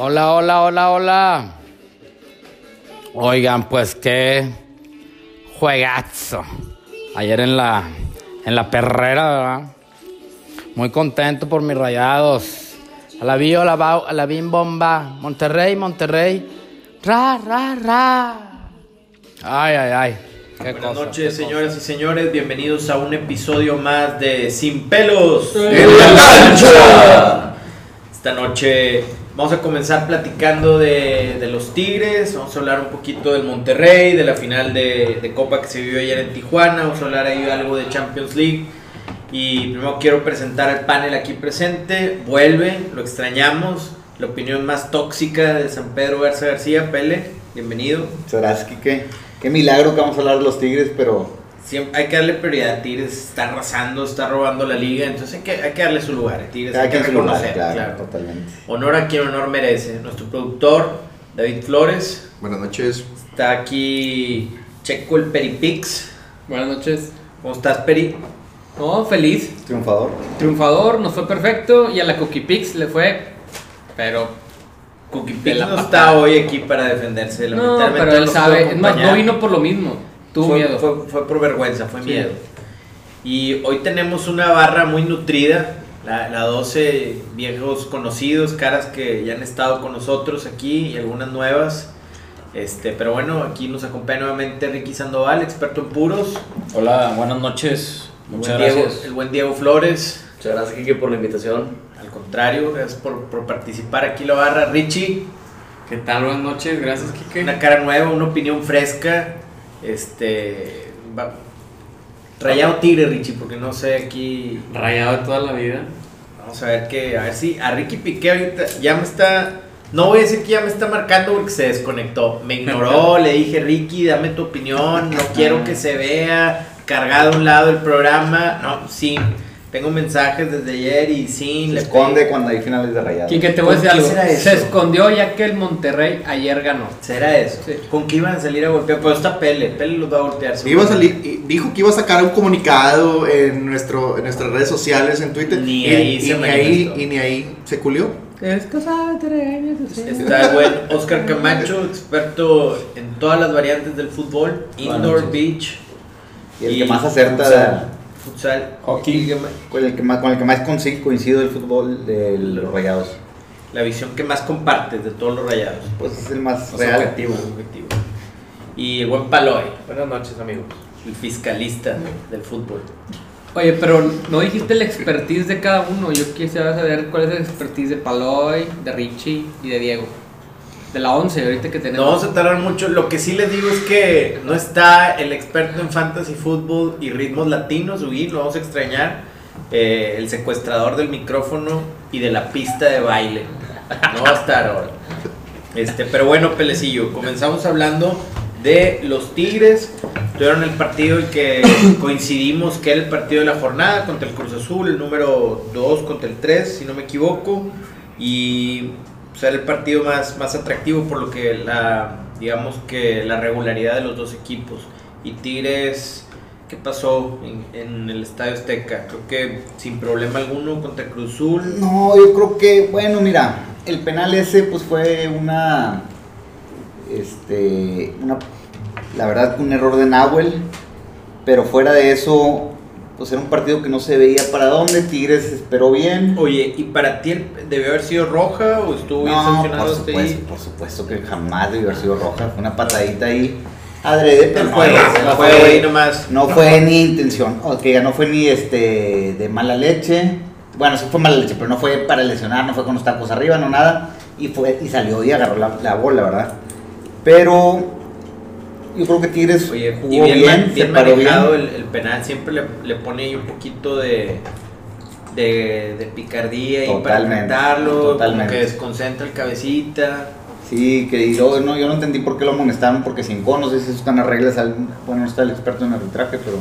Hola, hola, hola, hola. Oigan, pues qué juegazo. Ayer en la, en la perrera, ¿verdad? Muy contento por mis rayados. A la bio, a la, a la bim bomba. Monterrey, Monterrey. Ra, ra, ra. Ay, ay, ay. Qué Buenas cosa, noches, qué señoras y señores. Bienvenidos a un episodio más de Sin Pelos. ¡En la cancha! Esta noche vamos a comenzar platicando de, de los Tigres. Vamos a hablar un poquito del Monterrey, de la final de, de Copa que se vivió ayer en Tijuana. Vamos a hablar ahí algo de Champions League. Y primero quiero presentar al panel aquí presente. Vuelve, lo extrañamos. La opinión más tóxica de San Pedro Garza García. Pele, bienvenido. Muchas gracias. Qué milagro que vamos a hablar de los Tigres, pero Siempre hay que darle prioridad a Tigres, está arrasando, está robando la liga, entonces hay que, hay que darle su lugar. a Tigres cada hay que reconocer, claro, claro. totalmente. Honor a quien honor merece. Nuestro productor, David Flores, Buenas noches. está aquí Checo el Peripix. Buenas noches. ¿Cómo estás, Peri? No, feliz. Triunfador. Triunfador, nos fue perfecto. Y a la Cookie Pix le fue. Pero. Cookie Pix no patada. está hoy aquí para defenderse. No, lamentablemente pero él sabe. Es más, no vino por lo mismo. Tuvo fue, miedo. Fue, fue por vergüenza, fue Sí. miedo. Y hoy tenemos una barra muy nutrida. La, la 12 viejos conocidos, caras que ya han estado con nosotros aquí y algunas nuevas. Este, pero bueno, aquí nos acompaña nuevamente Ricky Sandoval, experto en puros. Hola, buenas noches. Muchas buen Diego- gracias. el buen Diego Flores. Muchas gracias, Kike, por la invitación. Al contrario, gracias por, por participar aquí en la barra. Richie, ¿Qué tal? Buenas noches, gracias Kike. una cara nueva, una opinión fresca. Este. va- Rayado Tigre, Richie, porque no sé aquí. Rayado de toda la vida. Vamos a ver que, a ver si a Ricky Piqué ahorita ya me está, no voy a decir que ya me está marcando porque se desconectó, me ignoró, le dije Ricky, dame tu opinión, no quiero que se vea cargado a un lado el programa, no, sí, tengo mensajes desde ayer y sí, Se le esconde pedí- cuando hay finales de rayados. Quique, te voy a ¿Por decir algo. será eso? Se escondió ya que el Monterrey ayer ganó. ¿Será eso? Sí. ¿Con qué iban a salir a golpear? Pues está Pele, Pele los va a golpear. Iba a salir, y dijo que iba a sacar un comunicado en, nuestro, en nuestras redes sociales, en Twitter. Ni y, ahí y se ni ahí, y ni ahí se culió. Es cosa de regaños, así. Está el buen Oscar Camacho, experto en todas las variantes del fútbol, indoor, beach, Y el y que más acerta, futsal. hockey, con el que más, con el que más coincido del fútbol de los rayados. La visión que más compartes de todos los rayados. Pues es el más real. objetivo, objetivo. Y el buen Paloy, Buenas noches, amigos. el fiscalista del fútbol. Oye, pero no dijiste el expertise de cada uno. Yo quisiera saber cuál es el expertise de Paloy, de Richie y de Diego. De la 11, ahorita que No tenemos. vamos a tardar mucho. Lo que sí les digo es que no está el experto en fantasy fútbol y ritmos latinos, Huguín, lo vamos a extrañar. Eh, el secuestrador del micrófono y de la pista de baile. No va a estar ahora. Este, pero bueno, Pelecillo, comenzamos hablando de los Tigres. Tuvieron el partido y que coincidimos que era el partido de la jornada contra el Cruz Azul, el número 2 contra el 3, si no me equivoco. Y era el partido más, más atractivo por lo que la, digamos que la regularidad de los dos equipos. Y Tigres, ¿qué pasó en, en el Estadio Azteca? Creo que sin problema alguno contra el Cruz Azul. No, yo creo que, bueno, mira, el penal ese pues fue una, este, una, la verdad un error de Nahuel, pero fuera de eso, pues era un partido que no se veía para dónde, Tigres esperó bien. Oye, ¿y para ti debió haber sido roja o estuvo bien No, sancionado por hasta supuesto, ahí? por supuesto que jamás debió haber sido roja, fue una patadita ahí adrede, pero no, juego, no fue- nomás. No fue ni intención, o que no fue ni este de mala leche. Bueno, sí fue mala leche, pero no fue para lesionar, no fue con los tacos arriba, no nada. Y fue y salió y agarró la, la bola, ¿verdad? Pero yo creo que Tigres Oye, jugó y bien, bien, manejado bien. el, el penal, siempre le, le pone ahí un poquito de, de, de picardía y para intentarlo, como que desconcentra el cabecita. Sí, que y luego, no, yo no entendí por qué lo amonestaron, porque sin no sé si bueno, no está el experto en arbitraje, pero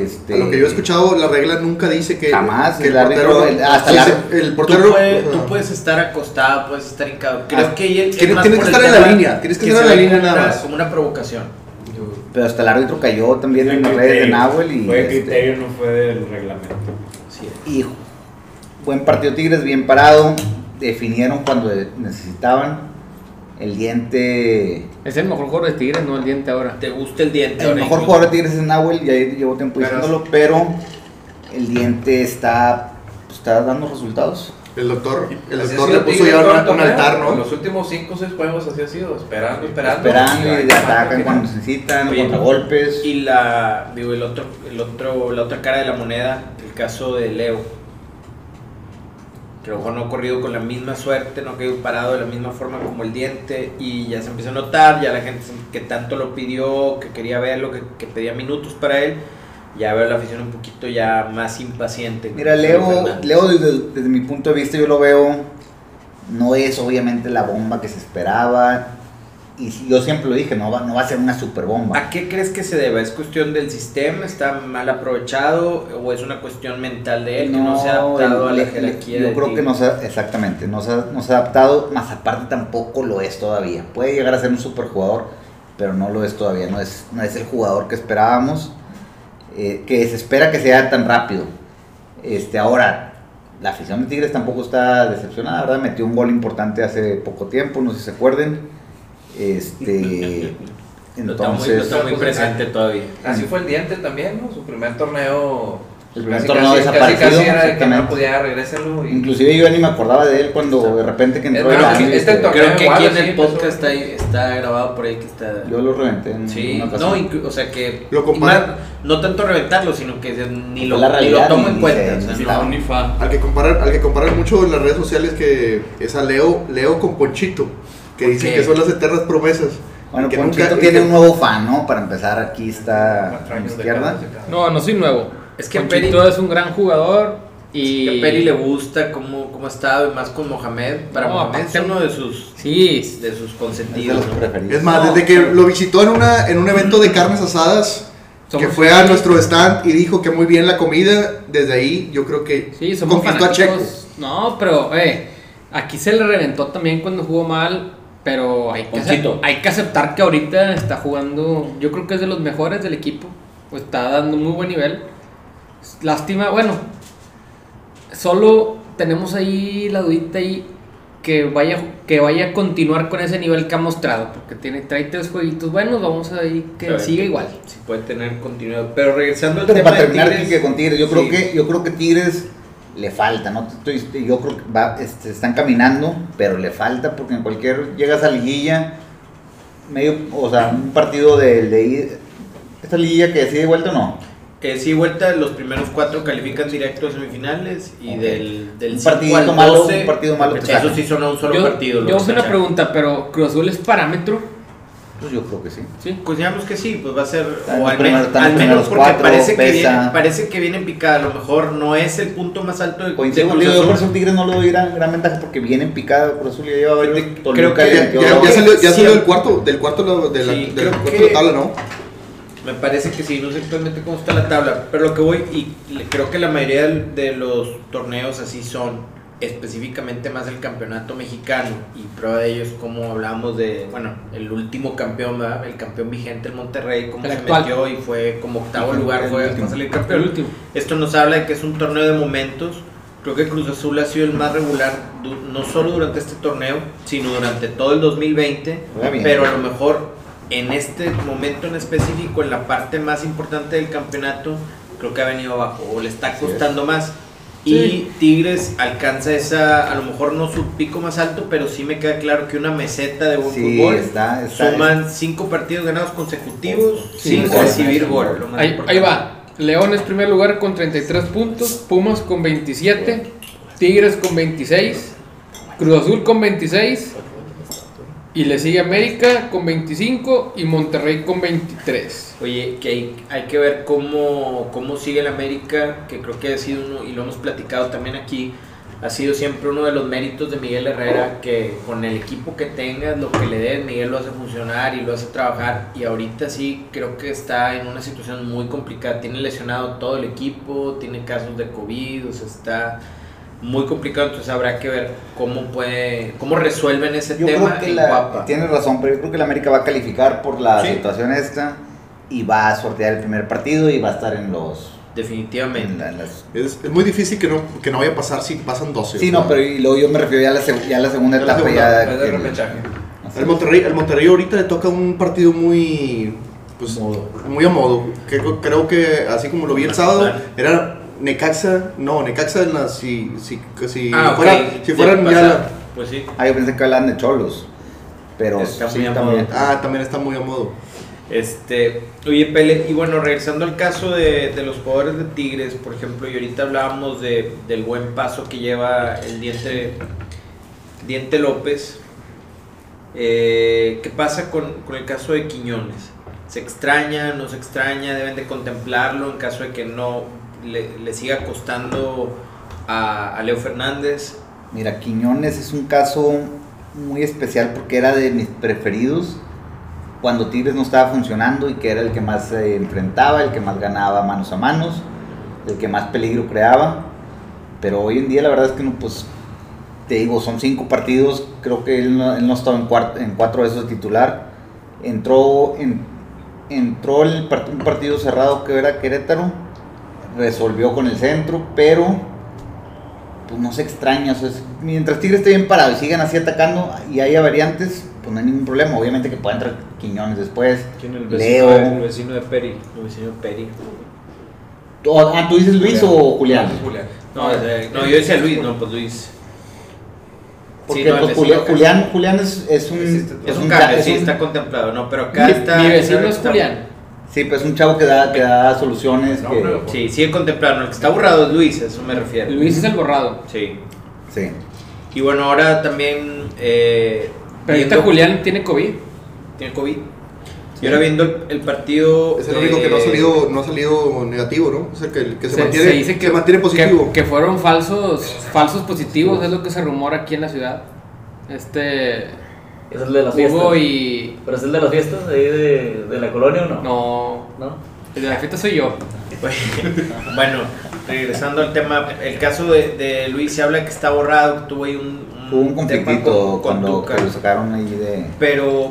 este A lo que yo he escuchado, la regla nunca dice que, Jamás, que el árbitro, el- hasta sí, el el Tú, portero. puedes, tú puedes estar acostado, puedes estar hincado. Creo Ah, que ahí es tienes- tienes estar en la línea, tienes que estar en la línea nada más. Como una provocación. pero hasta el árbitro cayó también en las redes de Nahuel y Fue este, criterio, no fue del reglamento. Sí. Y buen partido Tigres, bien parado. definieron cuando necesitaban. El diente. Es el mejor jugador de Tigres, no el diente ahora. ¿Te gusta el diente? El ahora mejor incluso? jugador de Tigres es Nahuel, ya llevo tiempo Pero- diciéndolo, pero el diente está, está dando resultados. El doctor, el Así doctor le puso ya un, altar, En ¿no? Los últimos 5 o 6 juegos así ha sido, esperando, esperando. Esperando ahí y va, atacan cuando necesitan, Oye, contragolpes. Y la, digo, el otro, el otro, la otra cara de la moneda, el caso de Leo. Que a lo mejor no ha corrido con la misma suerte, no ha quedado parado de la misma forma como el diente. Y ya se empieza a notar, ya la gente que tanto lo pidió, que quería verlo, que, que pedía minutos para él. Ya veo la afición un poquito ya más impaciente. Mira, Leo. Leo desde, desde mi punto de vista yo lo veo, no es obviamente la bomba que se esperaba. Y yo siempre lo dije, no va, no va a ser una super bomba. ¿A qué crees que se deba? ¿Es cuestión del sistema? ¿Está mal aprovechado? ¿O es una cuestión mental de él que no se ha adaptado a el- la jerarquía Yo creo que no se ha, exactamente, no se, ha, no se ha adaptado, más aparte tampoco lo es todavía. Puede llegar a ser un super jugador, pero no lo es todavía, no es, no es el jugador que esperábamos, eh, que se espera que sea tan rápido. Este, ahora, la afición de Tigres tampoco está decepcionada, ¿verdad? Metió un gol importante hace poco tiempo, no sé si se acuerden. Este, No está muy, no entonces, está muy presente todavía. Así fue el diente también, ¿no? Su primer torneo. El primer casi, torneo casi, desaparecido, Casi, casi era de que no podía regresarlo. Y... inclusive yo ni me acordaba de él cuando de repente que entró Es el más, cambio, este este, torneo Creo que aquí en el podcast está, ahí- está grabado por ahí que está... Yo lo reventé en Sí, una no, o sea que... Lo compara- no tanto reventarlo, sino que ni lo, la ni realidad, lo tomo ni en cuenta. se- o sea, ni. No, ni fa. Al que comparar, al que comparar mucho en las redes sociales que es a Leo, Leo con Ponchito, que ¿Por dicen qué? que son las eternas promesas. Bueno, que Ponchito nunca- tiene que- un nuevo fan, ¿no? Para empezar, aquí está Cuatro a mi izquierda. No, no soy nuevo. Es que Ponchito Peri- es un gran jugador y... Que a Peri le gusta cómo, cómo ha estado, y más con Mohamed. Para No, Mohamed es uno de sus, Sí, de sus Es de consentidos. los preferidos. Es más, No. desde que lo visitó en, una, en un evento de carnes asadas, que fue a nuestro stand y dijo que muy bien la comida, desde ahí yo creo que sí, somos conquistó a Checo. fanáticos. No, pero, eh, aquí se le reventó también cuando jugó mal, pero hay que, Ponchito. acep- hay que aceptar que ahorita está jugando, yo creo que es de los mejores del equipo, pues está dando muy buen nivel. Lástima, bueno, solo tenemos ahí la dudita ahí que vaya, que vaya a continuar con ese nivel que ha mostrado, porque tiene, trae tres jueguitos buenos, vamos a ir que siga igual. Sí puede tener continuidad. Pero regresando al Pero tema para de terminar Tigres, Quique, con Tigres, yo creo que yo creo que Tigres le falta, ¿no? Estoy- yo creo que va, este, están caminando, pero le falta porque en cualquier llegas a liguilla medio, o sea, un partido de, de esta liguilla que decide vuelta o no. Eh, sí, vuelta, los primeros cuatro califican directo a semifinales y del, del Un 5 partidito al malo, 12, un partido malo Eso sí son a un solo yo partido. yo que hice una pregunta, pero Cruz Azul es parámetro, Pues yo creo que sí. ¿sí? Pues digamos que sí, pues va a ser, o al, están al los menos porque cuatro, parece, que viene, parece que viene en picada, a lo mejor no es el punto más alto de, de Coincido contigo, yo por eso Tigres no le doy gran, gran ventaja porque viene en picada, por eso ya lleva varios. Creo que le Ya, ya- ya salió, ya Sí. salió del cuarto, del cuarto de la, de la- Sí, del creo cuarto que- de la tabla, ¿no? Me parece que sí, no sé actualmente cómo está la tabla, pero lo que voy, y le- creo que la mayoría del- de los torneos así son, específicamente más el campeonato mexicano, y prueba de ello es como hablamos de, bueno, el último campeón, ¿verdad? el campeón vigente, el Monterrey, cómo El se actual. metió y fue como octavo El lugar, fue a salir El campeón. último. Esto nos habla de que es un torneo de momentos. Creo que Cruz Azul ha sido el más regular, no solo durante este torneo, sino durante todo el 2020. Juega bien. Pero a lo mejor en este momento en específico, en la parte más importante del campeonato, creo que ha venido abajo o le está Así es. costando más. Sí. Y Tigres alcanza esa, a lo mejor no su pico más alto, pero sí me queda claro que una meseta de buen Sí, fútbol. está, está, Suman cinco partidos ganados consecutivos Sí, sin recibir gol. ahí va. León es primer lugar con 33 puntos, Pumas con 27, Tigres con 26, Cruz Azul con 26, y le sigue América con 25 y Monterrey con 23. Oye, que hay, hay que ver cómo, cómo sigue el América, que creo que ha sido uno, y lo hemos platicado también aquí, ha sido siempre uno de los méritos de Miguel Herrera, que con el equipo que tengas, lo que le des, Miguel lo hace funcionar y lo hace trabajar, y ahorita sí creo que está en una situación muy complicada, tiene lesionado todo el equipo, tiene casos de COVID, o sea, está muy complicado, entonces habrá que ver cómo puede, cómo resuelven ese Yo tema creo que en la, Guapa. tienes razón, pero yo creo que la América va a calificar por la Sí. situación esta y va a sortear el primer partido y va a estar en los definitivamente. En la- las- Es, es muy difícil que no, que no vaya a pasar si pasan 12. Sí, o sea. no, pero y luego yo me refiero ya a la, seg- ya a la segunda la etapa. segunda, ya repechaje. El es. Monterrey, el Monterrey ahorita le toca un partido muy pues, Modo. muy a modo. Que- creo que así como lo vi el sábado, era Necaxa, no, Necaxa en la, si, si, si Ah, fuera, si fueran ya la- Pues sí. Ah, yo pensé que hablaban de cholos. Pero Está sí, muy a también. modo. Ah, también está muy a modo. Este, oye, Pele, y bueno, regresando al caso de, de los jugadores de Tigres, por ejemplo, y ahorita hablábamos de, del buen paso que lleva el Diente, Diente López. Eh, ¿Qué pasa con, con el caso de Quiñones? ¿Se extraña, no se extraña? ¿Deben de contemplarlo en caso de que no le, le siga costando a, Leo Fernández? Mira, Quiñones es un caso muy especial porque era de mis preferidos cuando Tigres no estaba funcionando y que era el que más se enfrentaba, el que más ganaba manos a manos, el que más peligro creaba. Pero hoy en día la verdad es que no, pues te digo, son cinco partidos, creo que él no, él no estaba en, cuart- en cuatro de esos titular. Entró en entró un partido cerrado que era Querétaro, resolvió con el centro, pero pues no se extraña. O sea, es- mientras Tigres esté bien parado y sigan así atacando y haya variantes, pues no hay ningún problema. Obviamente que pueda entrar Quiñones después. ¿Quién el vecino de- el vecino de Peri. El vecino de Peri. Tú- Ah, ¿tú dices Luis o Julián? Julián. No, eh, no, yo decía Luis, no, pues Luis. Porque Sí, no, pues, Julián. Julián, Julián es, es un... Es un cha- cambio, es sí, un- está contemplado, no, pero acá Mi, está. mi vecino es está- Julián. Sí, pues es un chavo que da, que da soluciones. No, que- Sí, sigue contemplado. no, El que está borrado es Luis, a eso me refiero. Luis es el borrado. Sí. sí. Y bueno, ahora también. Eh, Pero ahorita viendo- Julián tiene COVID. Tiene COVID. Y ahora viendo el, el partido. Es el único que no ha salido, no ha salido negativo, ¿no? O sea, que, el que se, mantiene, dice que, se mantiene positivo. que, que fueron falsos, falsos positivos, es lo que se rumora aquí en la ciudad. Este. ¿Es el de las fiestas? Hugo y. ¿Pero es el de las fiestas ahí de, de la colonia o no? No. ¿No? El de la fiesta soy yo. bueno, regresando al tema, el caso de, de Luis se habla que está borrado, que tuvo ahí un, Hubo un tema conflictito con- con cuando Tuca. que lo sacaron ahí de... pero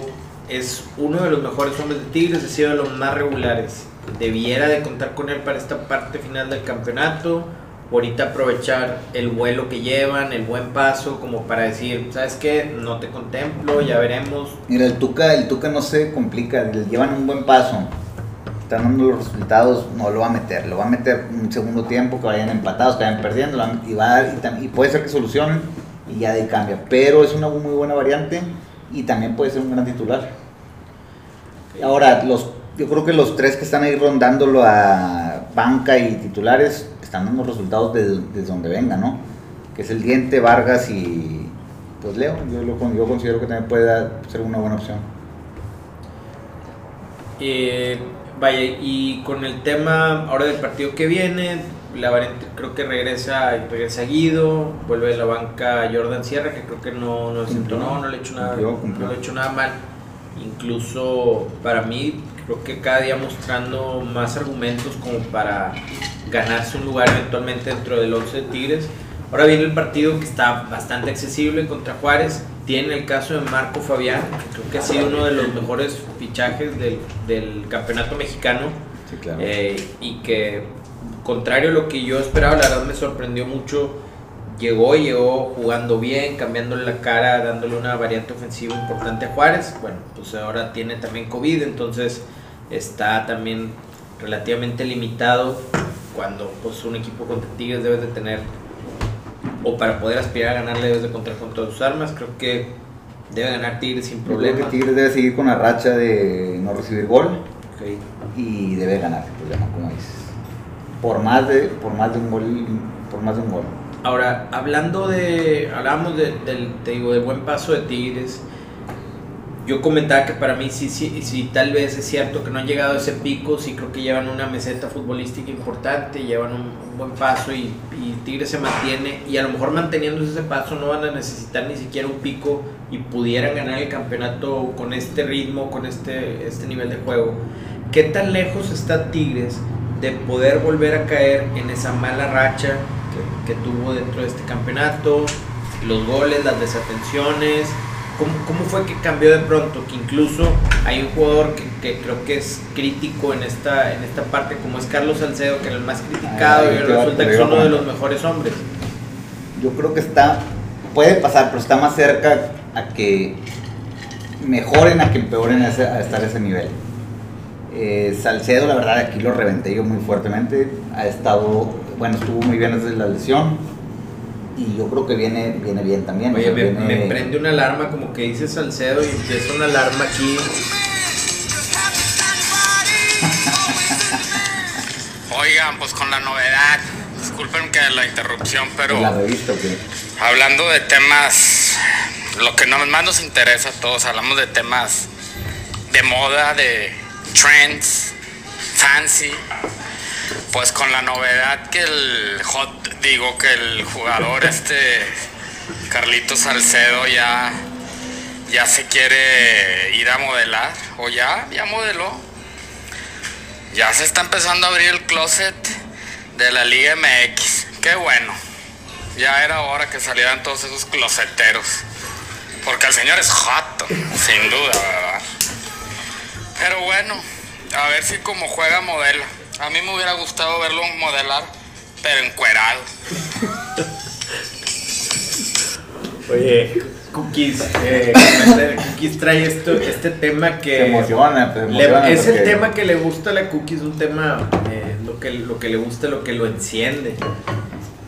es uno de los mejores hombres de Tigres, ha sido de los más regulares. Debiera de contar con él para esta parte final del campeonato. Ahorita aprovechar el vuelo que llevan, el buen paso, como para decir, ¿sabes qué? No te contemplo, ya veremos. Mira, el Tuca, el Tuca no se complica, le llevan un buen paso. Están dando los resultados, no lo va a meter, lo va a meter un segundo tiempo, que vayan empatados, que vayan perdiendo, y, va a dar- y, puede ser que solucionen y ya de ahí cambia. Pero es una muy buena variante y también puede ser un gran titular. Ahora, los, yo creo que los tres que están ahí rondándolo a banca y titulares están dando resultados desde, desde donde venga, ¿no? Que es el Diente, Vargas y pues Leo. Yo, lo, con- yo considero que también puede dar- ser una buena opción. Eh, vaya, y con el tema ahora del partido que viene, la variante creo que regresa, regresa Guido, vuelve de la banca Jordan Sierra, que creo que no, no Cumplió. no, no le ha hecho nada, Cumplió, cumplió. no le ha hecho nada mal. Incluso para mí, creo que cada día mostrando más argumentos como para ganarse un lugar eventualmente dentro del 11 de Tigres. Ahora viene el partido que está bastante accesible contra Juárez. Tiene el caso de Marco Fabián, que creo que ha sido uno de los mejores fichajes del, del campeonato mexicano. Sí, claro. Eh, y que, contrario a lo que yo esperaba, la verdad me sorprendió mucho. Llegó y llegó jugando bien, cambiándole la cara, dándole una variante ofensiva importante a Juárez. Bueno, pues ahora tiene también COVID, entonces está también relativamente limitado cuando pues un equipo contra Tigres debes de tener o para poder aspirar a ganarle debes de contar con todas sus armas. Creo que debe ganar Tigres sin Yo creo problema. que Tigres debe seguir con la racha de no recibir gol Ok. y debe ganar sin problema, como dices. Por más de, por más de un gol, por más de un gol. Ahora, hablando de, hablábamos de- del, te digo, del buen paso de Tigres, yo comentaba que para mí sí, sí, sí, tal vez es cierto que no han llegado a ese pico, sí creo que llevan una meseta futbolística importante, llevan un, un buen paso y, y Tigres se mantiene y a lo mejor manteniendo ese paso no van a necesitar ni siquiera un pico y pudieran ganar el campeonato con este ritmo, con este, este nivel de juego. ¿Qué tan lejos está Tigres de poder volver a caer en esa mala racha que, que tuvo dentro de este campeonato? Los goles, las desatenciones, ¿cómo, cómo fue que cambió de pronto? Que incluso hay un jugador que, que creo que es crítico en esta, en esta parte, como es Carlos Salcedo, que era el más criticado Ay, y te va- resulta que es uno de los mejores hombres. Yo creo que está, puede pasar, pero está más cerca a que mejoren a que empeoren a, ese- a estar a ese nivel. Eh, Salcedo, la verdad, aquí lo reventé yo muy fuertemente. Ha estado, bueno, estuvo muy bien desde la lesión. Y yo creo que viene, viene bien también. o Oye, sea, me, viene- me prende una alarma como que dice Salcedo y empieza una alarma aquí. Oigan, pues con la novedad, disculpen que la interrupción, pero de la revista, ¿o qué? hablando de temas, lo que más nos interesa a todos, hablamos de temas de moda, de trends, fancy, pues con la novedad que el hot, digo que el jugador este Carlito Salcedo ya ya se quiere ir a modelar o ya ya modeló. Ya se está empezando a abrir el closet de la Liga MX. Qué bueno. Ya era hora que salieran todos esos closeteros. Porque el señor es joto, sin duda, ¿verdad? Pero bueno, a ver si como juega modela. A mí me hubiera gustado verlo modelar, pero encuerado. Oye, Cookies, eh, Cookies trae esto, este tema que... Se emociona, Le- emociona es el tema que le gusta a la Cookies, un tema, eh, lo, que, lo que le gusta, lo que lo enciende.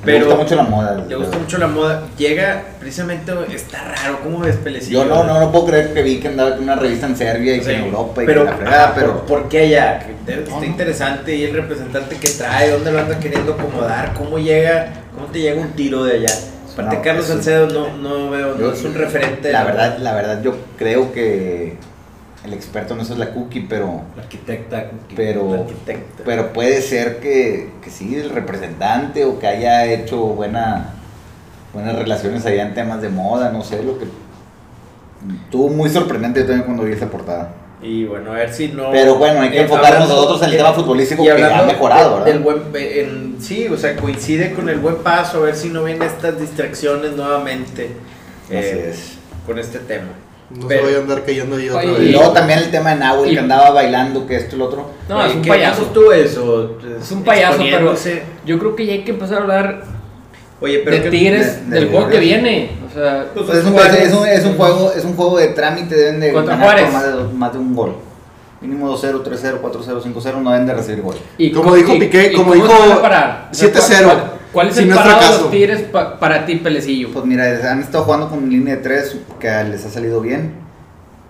Le gusta mucho la moda. Le gusta mucho la moda. Llega, precisamente, está raro, ¿cómo ves, Pelecillo? Yo no, no, no puedo creer que vi que andaba con una revista en Serbia y que en Europa y pero, que la fregada, ajá, pero... ¿por, qué allá? Está interesante y el representante que trae, dónde lo anda queriendo acomodar, cómo llega, cómo te llega un tiro de allá. Aparte, No, Carlos Salcedo no, no veo, no es un referente. La verdad, la verdad, yo creo que el experto en eso es la cookie, pero, La arquitecta, Cookie, Pero- la arquitecta. pero puede ser que, que sí, el representante o que haya hecho buena, buenas relaciones allá en temas de moda, no sé, lo que... Estuvo muy sorprendente yo también cuando vi esa portada. Y bueno, a ver si no. Pero bueno, hay que Eh, enfocarnos nosotros en el eh, tema futbolístico y que ha mejorado, de- ¿verdad? Del buen, en- sí, o sea, coincide con el buen paso, a ver si no vienen estas distracciones nuevamente Así eh, es. con este tema. No Pero- se vaya a andar cayendo ahí otra Oye, Y vez. luego también el tema de Nahuel Y- que andaba bailando, que esto y lo otro. No, Oye, es un ¿qué payaso. tú eso? Es un payaso, pero yo creo que ya hay que empezar a hablar Oye, pero de que- Tigres de- del de juego que viene. O sea, Pues, es, un, Juárez. es un- es un juego, es un juego de trámite, deben de ganar por más de, dos- más de un gol. Mínimo 2-0, 3-0, 4-0, 5-0, no deben de recibir gol. y Como cómo- dijo y- Piqué, como dijo se van a parar? O sea, 7-0, ¿cuál- ¿Cuál es si el no parado de los Tigres pa- para ti, Pelecillo? Pues mira, han estado jugando con línea de 3 que les ha salido bien.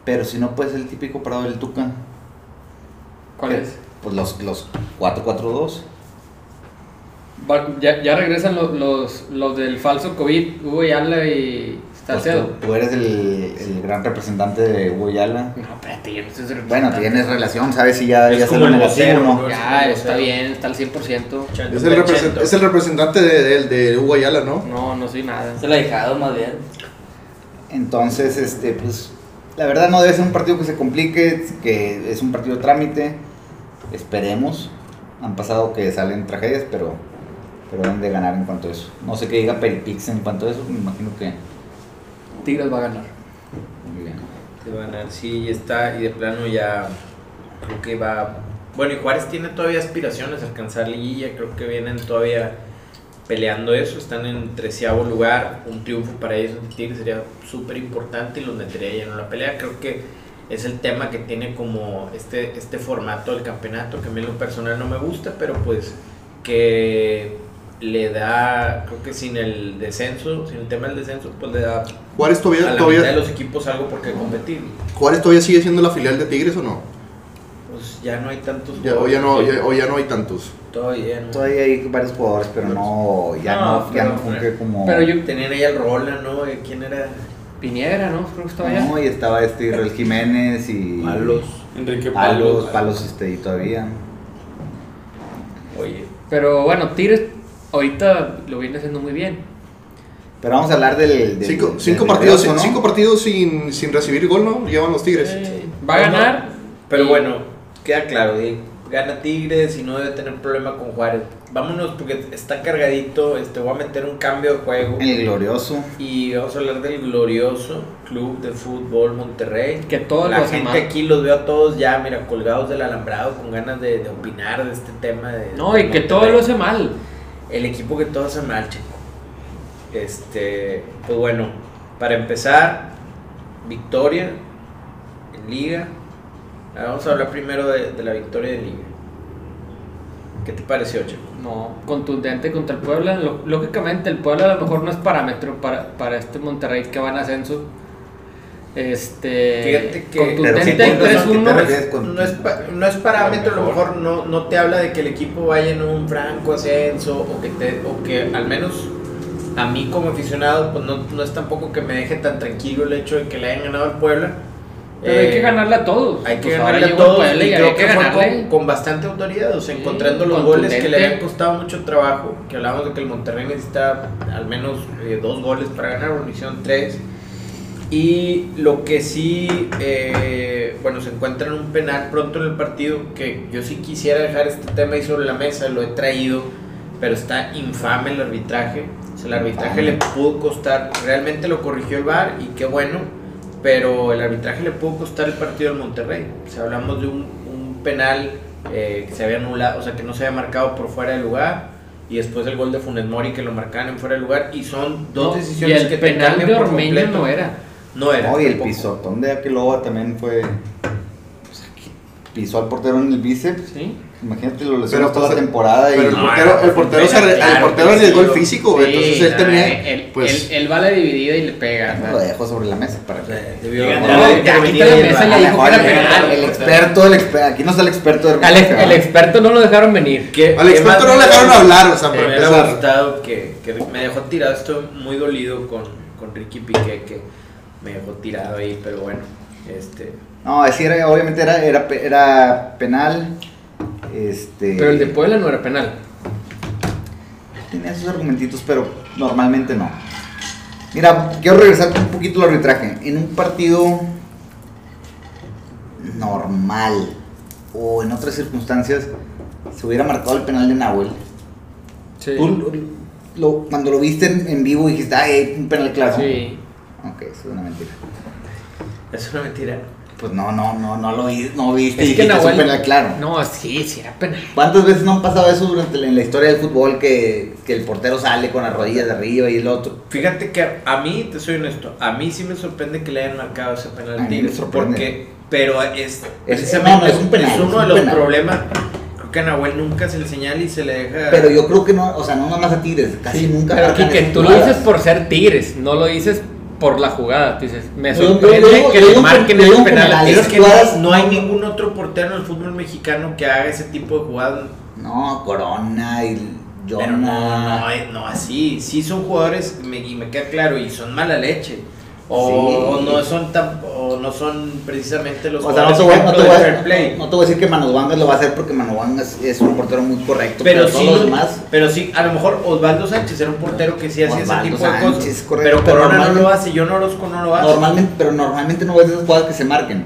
Pero si no, pues el típico parado del Tuca. ¿Cuál que- es? Pues los, los 4-4-2. Va- Ya, ya regresan los, los, los del falso COVID, Hugo Yala y Pues tú, tú eres el, el gran representante de Hugo Yala. No, espérate, yo no soy su Bueno, tienes relación, sabes si ya, Es ya como el negativo o no. Ya, está bien, está al 100%. Chento, Es el, represent- es el representante de, de, de Hugo Ayala, ¿no? No, no soy nada. Es el ahijado más bien. Entonces, este, pues, la verdad no debe ser un partido que se complique, que es un partido de trámite. Esperemos. Han pasado que salen tragedias, pero, pero deben de ganar en cuanto a eso. No sé qué diga Peripix en cuanto a eso, me imagino que Tigres va a ganar. muy bien. Va a ganar, sí, está, y de plano ya creo que va. Bueno, y Juárez tiene todavía aspiraciones a alcanzar liguilla, creo que vienen todavía peleando eso, están en treceavo lugar, un triunfo para ellos en Tigres sería súper importante y los metería ya en la pelea, creo que es el tema que tiene como este, este formato del campeonato, que a mí en lo personal no me gusta, pero pues que le da, creo que sin el descenso, sin el tema del descenso, pues le da Juárez a todavía, la mitad de todavía, los equipos algo por qué competir. Juárez todavía sigue siendo la filial de Tigres o no? Pues ya no hay tantos Ya- o, ya no, ya, o ya no hay tantos. Todavía no. Todavía hay varios jugadores, pero no, ya No, no, ya no funge como... Pero yo, Tenían ahí al Rola, ¿no? ¿Quién era? Piñera, ¿no? Creo que estaba allá. No, y estaba este Israel Jiménez y... Palos. Enrique Palos, Palos. palos este, y todavía. Oye. Pero bueno, Tigres ahorita lo viene haciendo muy bien. Pero vamos a hablar del... del- Cinco, del- cinco del partidos, ¿no? cinco partidos sin, sin recibir gol, ¿no? Llevan los Tigres. Eh, va a ganar. Pero y- bueno, queda claro. eh, gana Tigres y no debe tener problema con Juárez. Vámonos porque está cargadito, este, voy a meter un cambio de juego. El glorioso. Y vamos a hablar del glorioso Club de Fútbol Monterrey. Que todo La lo hace gente aquí los veo a todos ya, mira, colgados del alambrado con ganas de, de opinar de este tema. De, No, y que Monterrey. todo lo hace mal. El equipo que todo hace mal, chico. Este, pues bueno, para empezar, victoria en Liga. Vamos a hablar primero de, la victoria de Liga. ¿Qué te pareció, chico? No, contundente contra el Puebla. Lógicamente, el Puebla a lo mejor no es parámetro para, para este Monterrey que va en ascenso. Este. Que- contundente Pero sí, 3-1. ¿qué te refieres con- No es, no es parámetro, a lo mejor no, no te habla de que el equipo vaya en un franco ascenso o que, te, o que al menos a mí como aficionado, pues no, no es tampoco que me deje tan tranquilo el hecho de que le hayan ganado al Puebla. Pero hay Eh, que ganarle a todos. Hay que Pues ganarle a todos y creo hay que, que fue con, con bastante autoridad, o sea, Sí, encontrando los goles que le habían costado mucho trabajo, que hablábamos de que el Monterrey necesita al menos eh, dos goles para ganar, bueno, hicieron tres. Y lo que sí, eh, bueno, se encuentra en un penal pronto en el partido, que yo sí quisiera dejar este tema ahí sobre la mesa, lo he traído, pero está infame el arbitraje. O sea, el arbitraje le pudo costar, realmente lo corrigió el VAR y qué bueno, pero el arbitraje le pudo costar el partido del Monterrey. O sea, hablamos de un, un penal eh, que se había anulado, o sea, que no se había marcado por fuera de lugar. Y después el gol de Funes Mori que lo marcaban en fuera de lugar. Y son dos decisiones y el que te penal cambian de Ormeño completo. no era. No era. No, y el tampoco. pisotón de Aquiloba también fue. o sea, que pisó al portero en el bíceps. ¿Sí? Imagínate, lo lesionó toda pues, la temporada y. Pero el No, portero, el no, portero, se claro el portero arriesgó el sí. físico, güey, entonces él nah, tenía. él, pues, él, él va a la dividida y le pega. lo ¿no? dejo sobre la mesa para que. y lo el, el experto, el exper- aquí no está el experto de Al el experto no lo dejaron venir. ¿Qué- Al experto no me le dejaron hablar, o sea, me para hubiera empezar. gustado que, que me dejó tirado. Estoy muy dolido con, con Ricky Piqué, que me dejó tirado ahí, pero bueno. Este, No, sí, era, obviamente era, era, era penal. Este. Pero el de Puebla no era penal. Tenía sus argumentitos, pero normalmente no. Mira, quiero regresar un poquito al arbitraje. En un partido normal o en otras circunstancias, se hubiera marcado el penal de Nahuel. Sí. Tú lo- lo- cuando lo viste en, vivo dijiste, ay, un penal claro. Sí. Ok, eso es una mentira. es una mentira. Pues no, no, no, no lo vi, no viste y Es que es un Nahuel. penal claro. No, sí, sí era penal. ¿Cuántas veces no han pasado eso durante la, en la historia del fútbol que, que el portero sale con las rodillas de arriba y el otro? Fíjate que a mí, te soy honesto, a mí sí me sorprende que le hayan marcado ese penal A mí me Tigres. sorprende. Porque, pero es, Es- no, no, es un penal, es es uno un de los penal. problemas. Creo que a Nahuel nunca se le señala y se le deja. Pero yo creo que no, o sea, no nomás a Tigres, casi nunca. Pero esas tú lo dices por ser Tigres, no lo dices por la jugada. Dices, me Yo- yo- sorprende yo que le marquen el penal. penal. al es que jugadas- no, no hay ningún otro portero en el fútbol mexicano que haga ese tipo de jugadas. No, Corona y Pero no, no, Jonah. no, así. Sí son jugadores, me- y me queda claro, y son mala leche. O, Sí. o no son tan, no son precisamente los O sea, no jugadores te, voy, no, te de voy, fair a- play. no, no te voy a decir que Manu Vangas lo va a hacer porque Manu Vangas es un portero muy correcto. Pero todos sí, los demás. pero sí, a lo mejor Osvaldo Sánchez era un portero que sí hacía ese tipo de Sánchez, cosas. correcto, pero pero Corona no normalmente- lo hace, John Orozco no lo hace. Normalmente, pero normalmente no ves esas jugadas que se marquen.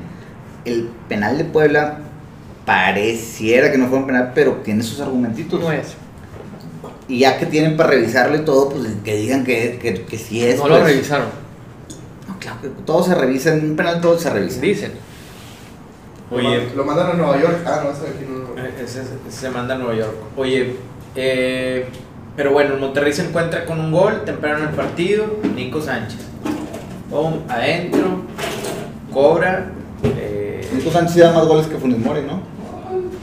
El penal de Puebla pareciera que no fue un penal, pero tiene sus argumentitos. No es. Y ya que tienen para revisarlo y todo, pues que digan que, que, que sí es. No lo pues. revisaron. Claro que todo se revisa, en un penal todo se revisa. Dicen. Oye, Lo mandan a Nueva York. Ah, no, ese aquí no. Eh, Ese, ese se manda a Nueva York. Oye, eh, pero bueno, Monterrey se encuentra con un gol temprano en el partido. Nico Sánchez. Pum, adentro. Cobra. Eh, Nico Sánchez da más goles que Funes Mori, ¿no?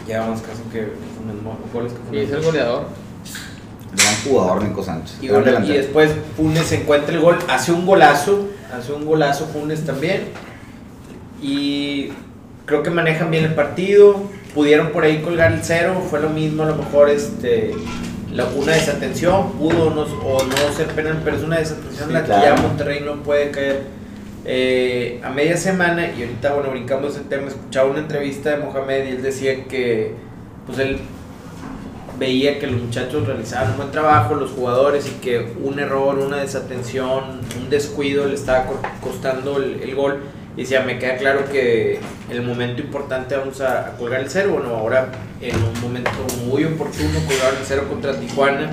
llevamos casi que Funes Mori- goles que Y Funes es el goleador. Gran jugador Nico Sánchez. Y, y después Funes encuentra el gol, hace un golazo, hace un golazo Funes también. Y creo que manejan bien el partido. Pudieron por ahí colgar el cero, fue lo mismo, a lo mejor este la- una desatención, pudo no, o no ser penal, pero es una desatención Sí, la que ya Monterrey no puede caer. Eh, a media semana, y ahorita bueno, brincamos el tema, escuchaba una entrevista de Mohamed y él decía que pues él veía que los muchachos realizaban un buen trabajo, los jugadores, y que un error, una desatención, un descuido le estaba co- costando el, el gol. Y decía, me queda claro que el momento importante vamos a, a colgar el cero. Bueno, ahora en un momento muy oportuno colgaron el cero contra Tijuana,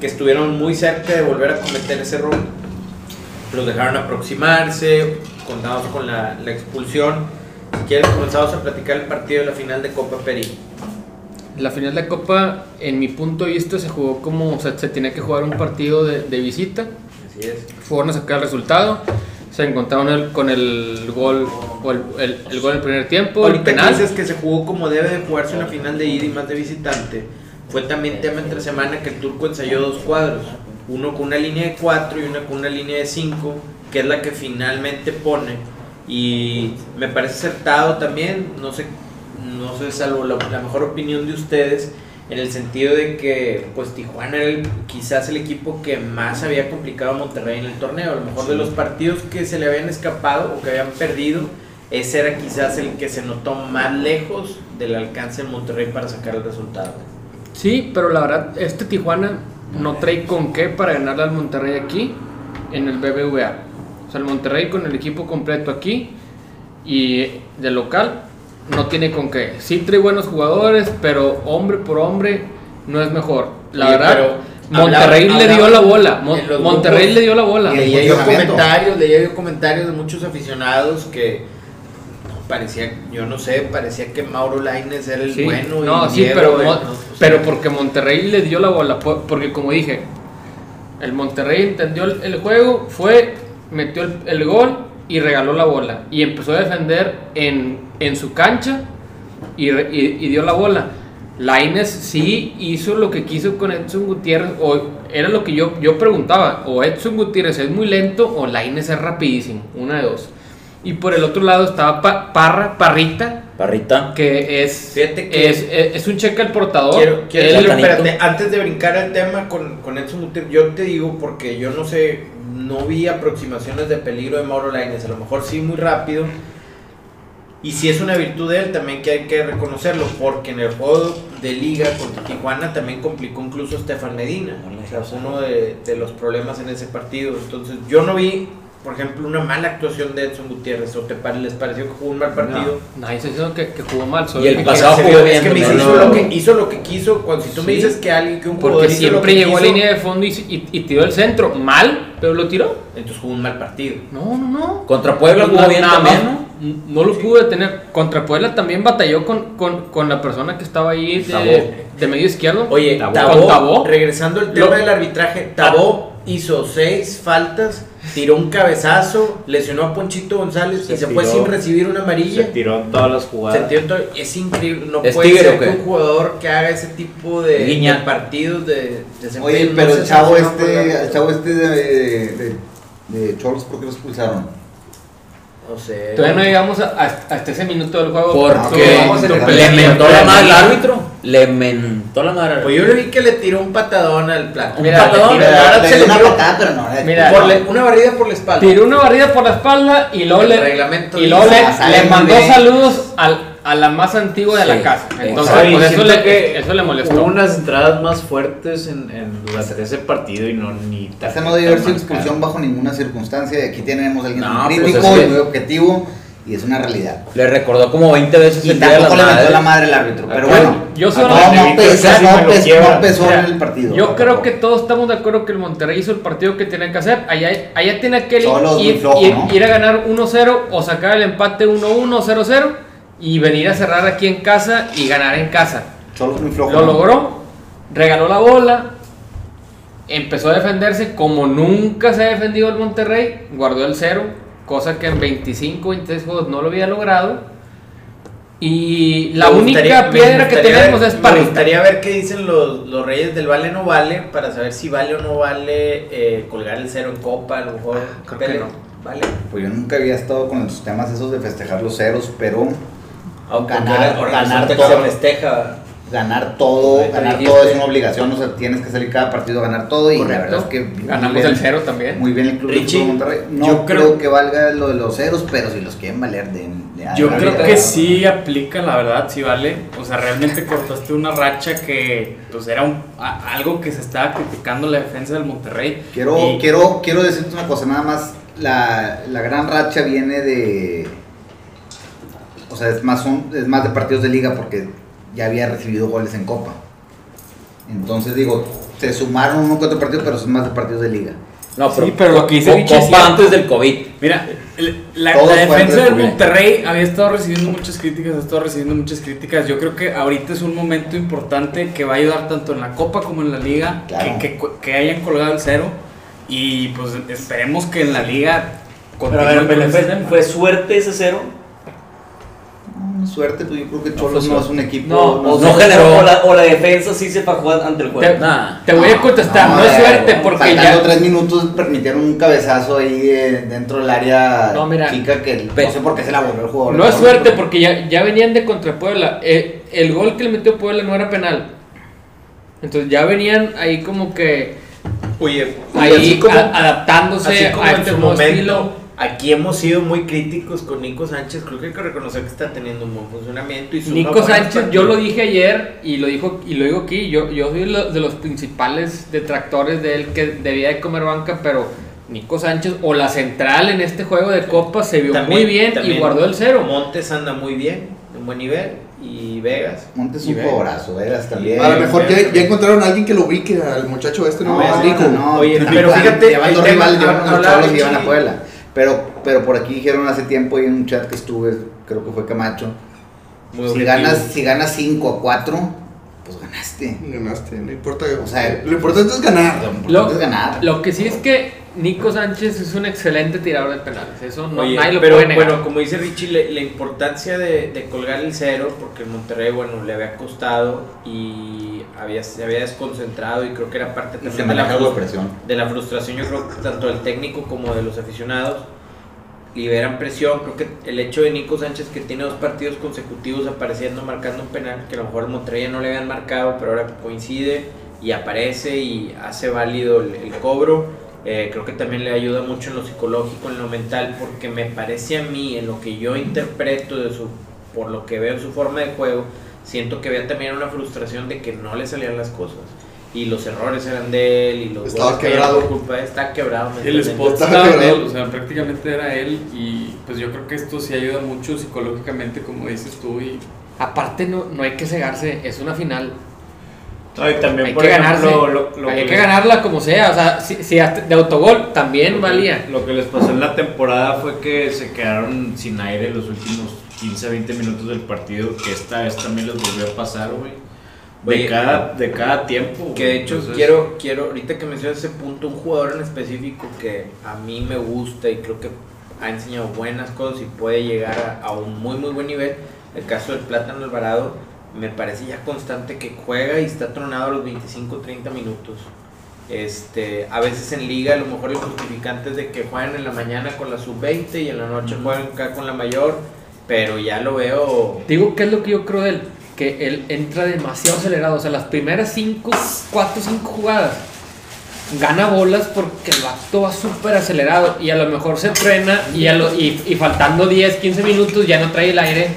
que estuvieron muy cerca de volver a cometer ese error. Los dejaron aproximarse, contamos con la, la expulsión. Si quieres, comenzamos a platicar el partido de la final de Copa Peri. La final de Copa, en mi punto de vista, se jugó como, o sea, se tenía que jugar un partido de, de visita. Así es. Fueron a sacar el resultado. Se encontraron el- con el gol, o el, el- el gol del primer tiempo, el Ahorita que penal. dices que se jugó como debe de jugarse una final de ida y más de visitante, fue también tema entre semana que el turco ensayó dos cuadros, uno con una línea de cuatro y uno con una línea de cinco, que es la que finalmente pone. Y me parece acertado también, no sé, no sé, salvo la, la mejor opinión de ustedes, en el sentido de que pues Tijuana era el- quizás el equipo que más había complicado a Monterrey en el torneo. A lo mejor de los partidos que se le habían escapado o que habían perdido, ese era quizás el que se notó más lejos del alcance en Monterrey para sacar el resultado. Sí, pero la verdad, este Tijuana no trae con qué para ganarle al Monterrey aquí en el BBVA. O sea, el Monterrey con el equipo completo aquí y de local no tiene con qué. Sí trae buenos jugadores, pero hombre por hombre no es mejor. La Oye, verdad, Monterrey hablaba- le dio la bola. Mon- Monterrey grupos le dio la bola. y Leía yo comentarios, leía yo comentarios de muchos aficionados que parecía, yo no sé, parecía que Mauro Laines era el Sí, bueno. y no, sí, Diego, pero, el- Mon- no, o sea, pero porque Monterrey le dio la bola, por- porque como dije, el Monterrey entendió el, el juego, fue, metió el, el gol y regaló la bola y empezó a defender en, en su cancha y, y- y dio la bola. Laines sí hizo lo que quiso con Edson Gutiérrez, o era lo que yo, yo preguntaba, o Edson Gutiérrez es muy lento o Laines es rapidísimo, una de dos. Y por el otro lado estaba Pa- Parra, Parrita, Parrita. que es, Fíjate que- es, es, es un cheque al portador. Quiero, quiero Platanito. espérate, antes de brincar al tema con, con Edson Gutiérrez, yo te digo porque yo no sé, no vi aproximaciones de peligro de Mauro Lainez, a lo mejor sí muy rápido. Y si es una virtud de él, también que hay que reconocerlo, porque en el juego de liga contra Tijuana también complicó incluso a Estefan Medina. O sea, uno de, de los problemas en ese partido. Entonces, yo no vi, por ejemplo, una mala actuación de Edson Gutiérrez. ¿O te pare- les pareció que jugó un mal partido? Nadie está diciendo que, que jugó mal. solo Y el que- pasado jugó bien Es que me también. hizo, lo que, hizo lo que quiso. Cuando, si tú me Sí. dices que alguien, que un jugador Porque hizo lo siempre que llegó a quiso, línea de fondo y, y, y tiró el centro. Mal, pero lo tiró. entonces jugó un mal partido. No, no, no. Contra Puebla jugó No, bien nada también, ¿no? No lo pudo detener. Contra Puebla también batalló con, con, con la persona que estaba ahí de, de medio izquierdo. Oye, Tabó. Tabó, regresando al tema Lo- del arbitraje, Tabó hizo seis faltas, tiró un cabezazo, lesionó a Ponchito González Se y se fue sin recibir una Se amarilla. tiró en todas las jugadas. Se tiró es increíble, no ¿Es puede tigre ser que un jugador que haga ese tipo de, de partidos de desempeño Oye, pero se el chavo este, el chavo este de, de, de Cholos, ¿por qué lo expulsaron? No sé. Todavía no llegamos a- a- hasta ese minuto del juego. Porque le mentó la madre al árbitro. Le mentó la madre al Pues yo le vi que le tiró un patadón al plato. Mira, un patadón, le tiró- Le una patada, pero no era Mira, por le- una barrida por la espalda. Tiró una barrida por la espalda y luego El le, reglamento y luego le, "Ah, sale le mandó bien". saludos al, a la más antigua de Sí, la casa. Entonces, exacto. por Y eso le, que eso le molestó. Hubo unas entradas más fuertes en, en- durante ese partido y no ni tan- Esa no debe haber sido expulsión bajo ninguna circunstancia. Y aquí tenemos a alguien No, muy pues crítico es que- y muy objetivo. Y es una realidad. Le recordó como 20 veces Y el día de la le madre. la madre el árbitro. Pero Bueno, bueno, yo solo- no, no, Víctor pesa, casi no, no pesó Mira, en el partido. Yo creo tampoco. que todos estamos de acuerdo que el Monterrey hizo el partido que tenía que hacer. Allá, allá tiene que ir, flojo, ir- ¿no? ir a ganar 1-0 o sacar el empate 1-1, 0-0 y venir a cerrar aquí en casa y ganar en casa. Cholos muy flojo. Lo logró, regaló la bola, empezó a defenderse como nunca se ha defendido el Monterrey, guardó el cero, cosa que en 25, 26 juegos no lo había logrado. Y la Me única me piedra que tenemos ver- es Me Parrita. gustaría ver qué dicen los, los reyes del vale no vale para saber si vale o no vale eh, colgar el cero en copa, a lo mejor. creo que Pele. no. Vale. Pues yo nunca había estado con los temas esos de festejar los ceros, pero Aunque Ganar- ganar todo. se festeja. ganar todo, ganar dijiste. todo es una obligación, o sea, tienes que salir cada partido a ganar todo y la verdad es que Ganamos bien- el cero también. Muy bien el Club de Richie, Fútbol Monterrey. No yo creo, creo- que valga lo de los ceros, pero si los quieren valer de, de Yo de- creo de- que sí aplica, la verdad, sí vale. O sea, realmente cortaste una racha que pues era un- a- algo que se estaba criticando la defensa del Monterrey. Quiero, Y- quiero, quiero decirte una cosa, nada más. La, la gran racha viene de, sea, es más, un- es más de partidos de liga porque ya había recibido goles en Copa. Entonces digo, se sumaron uno que otro partido, pero son más de partidos de liga. No, pero, Sí, pero lo que es Copa antes del COVID. Mira, la, defensa del. Monterrey había estado recibiendo muchas críticas, ha estado recibiendo muchas críticas. Yo creo que ahorita es un momento importante que va a ayudar tanto en la Copa como en la Liga, Claro. que, que- que hayan colgado el cero. Y pues esperemos que en la Liga Pero a ver, continúen con ese ¿fue, tema. fue suerte ese cero? Suerte, pues yo creo que Cholos no es un equipo. No, No, generó. O la, o la defensa sí se fajó ante el Te, juego. Nah. te voy a contestar, no, es suerte porque faltando ya... tres minutos permitieron un cabezazo ahí eh, dentro del área No, mira. chica que no sé por qué se la volvió el jugador. No es suerte porque ya, ya venían de contra Puebla. Eh, el gol que le metió Puebla no era penal. Entonces ya venían ahí como que Oye, ahí como, a- adaptándose así como a este nuevo momento, estilo. Aquí hemos sido muy críticos con Nico Sánchez. Creo que hay que reconocer que está teniendo un buen funcionamiento. Y Nico Sánchez, yo lo dije ayer y lo dijo y lo digo aquí, yo, yo soy lo- de los principales detractores de él que debía de comer banca, pero Nico Sánchez o la central en este juego de Copa se vio También- muy bien y guardó el cero. Montes anda muy bien, en buen nivel. Y Vegas. Montes un jugadorazo, Vegas también. A lo mejor ya, ya encontraron a alguien que lo ubique al muchacho este, ¿no? No, a no, no, Oye, pero fíjate, rivales, cholos y Richie. llevan a Puebla. Pero, pero por aquí dijeron hace tiempo en un chat que estuve, creo que fue Camacho. Muy si objetivo. ganas, si ganas 5 a 4, pues ganaste. Ganaste, no importa. O sea, lo importante es ganar. Lo importante Lo, es ganar. lo que sí es que Nico Sánchez es un excelente tirador de penales, eso no, Oye, nadie lo pero puede negar. bueno, como dice Richie, le- la importancia de, de colgar el cero, porque el Monterrey, bueno, le había costado y había, se había desconcentrado y creo que era parte también de la, la presión. de la frustración, yo creo que tanto del técnico como de los aficionados liberan presión. Creo que el hecho de Nico Sánchez que tiene dos partidos consecutivos apareciendo, marcando un penal, que a lo mejor el Monterrey no le habían marcado, pero ahora coincide y aparece y hace válido el, el cobro. Eh, creo que también le ayuda mucho en lo psicológico, en lo mental, porque me parece a mí, en lo que yo interpreto de su, por lo que veo en su forma de juego, siento que había también una frustración de que no le salían las cosas. Y los errores eran de él y los Estaba quebrado. por culpa de- está quebrado. El spot Estaba quebrado. él, o sea, prácticamente era él y pues yo creo que esto sí ayuda mucho psicológicamente, como dices tú, y Aparte no, no hay que cegarse, es una final. No, y también, Hay por que ejemplo, lo, lo hay que les- ganarla como sea, o sea, si, si hasta de autogol también lo que- valía. Lo que les pasó en la temporada fue que se quedaron sin aire los últimos 15, 20 minutos del partido, que esta vez también les volvió a pasar, güey. De Oye, cada, de cada tiempo. Que de hecho Entonces, quiero, quiero, ahorita que mencionas ese punto, un jugador en específico que a mí me gusta y creo que ha enseñado buenas cosas y puede llegar a, a un muy muy buen nivel, el caso del Plátano Alvarado, me parece ya constante que juega y está tronado a los 25, 30 minutos. Este, a veces en liga a lo mejor el justificante es de que juegan en la mañana con la sub-20 y en la noche juegan acá con la mayor, pero ya lo veo Digo, ¿qué es lo que yo creo de él? Que él entra demasiado acelerado. O sea, las primeras 5, 4, 5 jugadas gana bolas porque el vato va súper acelerado y a lo mejor se frena y, a lo- y, y faltando 10, 15 minutos ya no trae el aire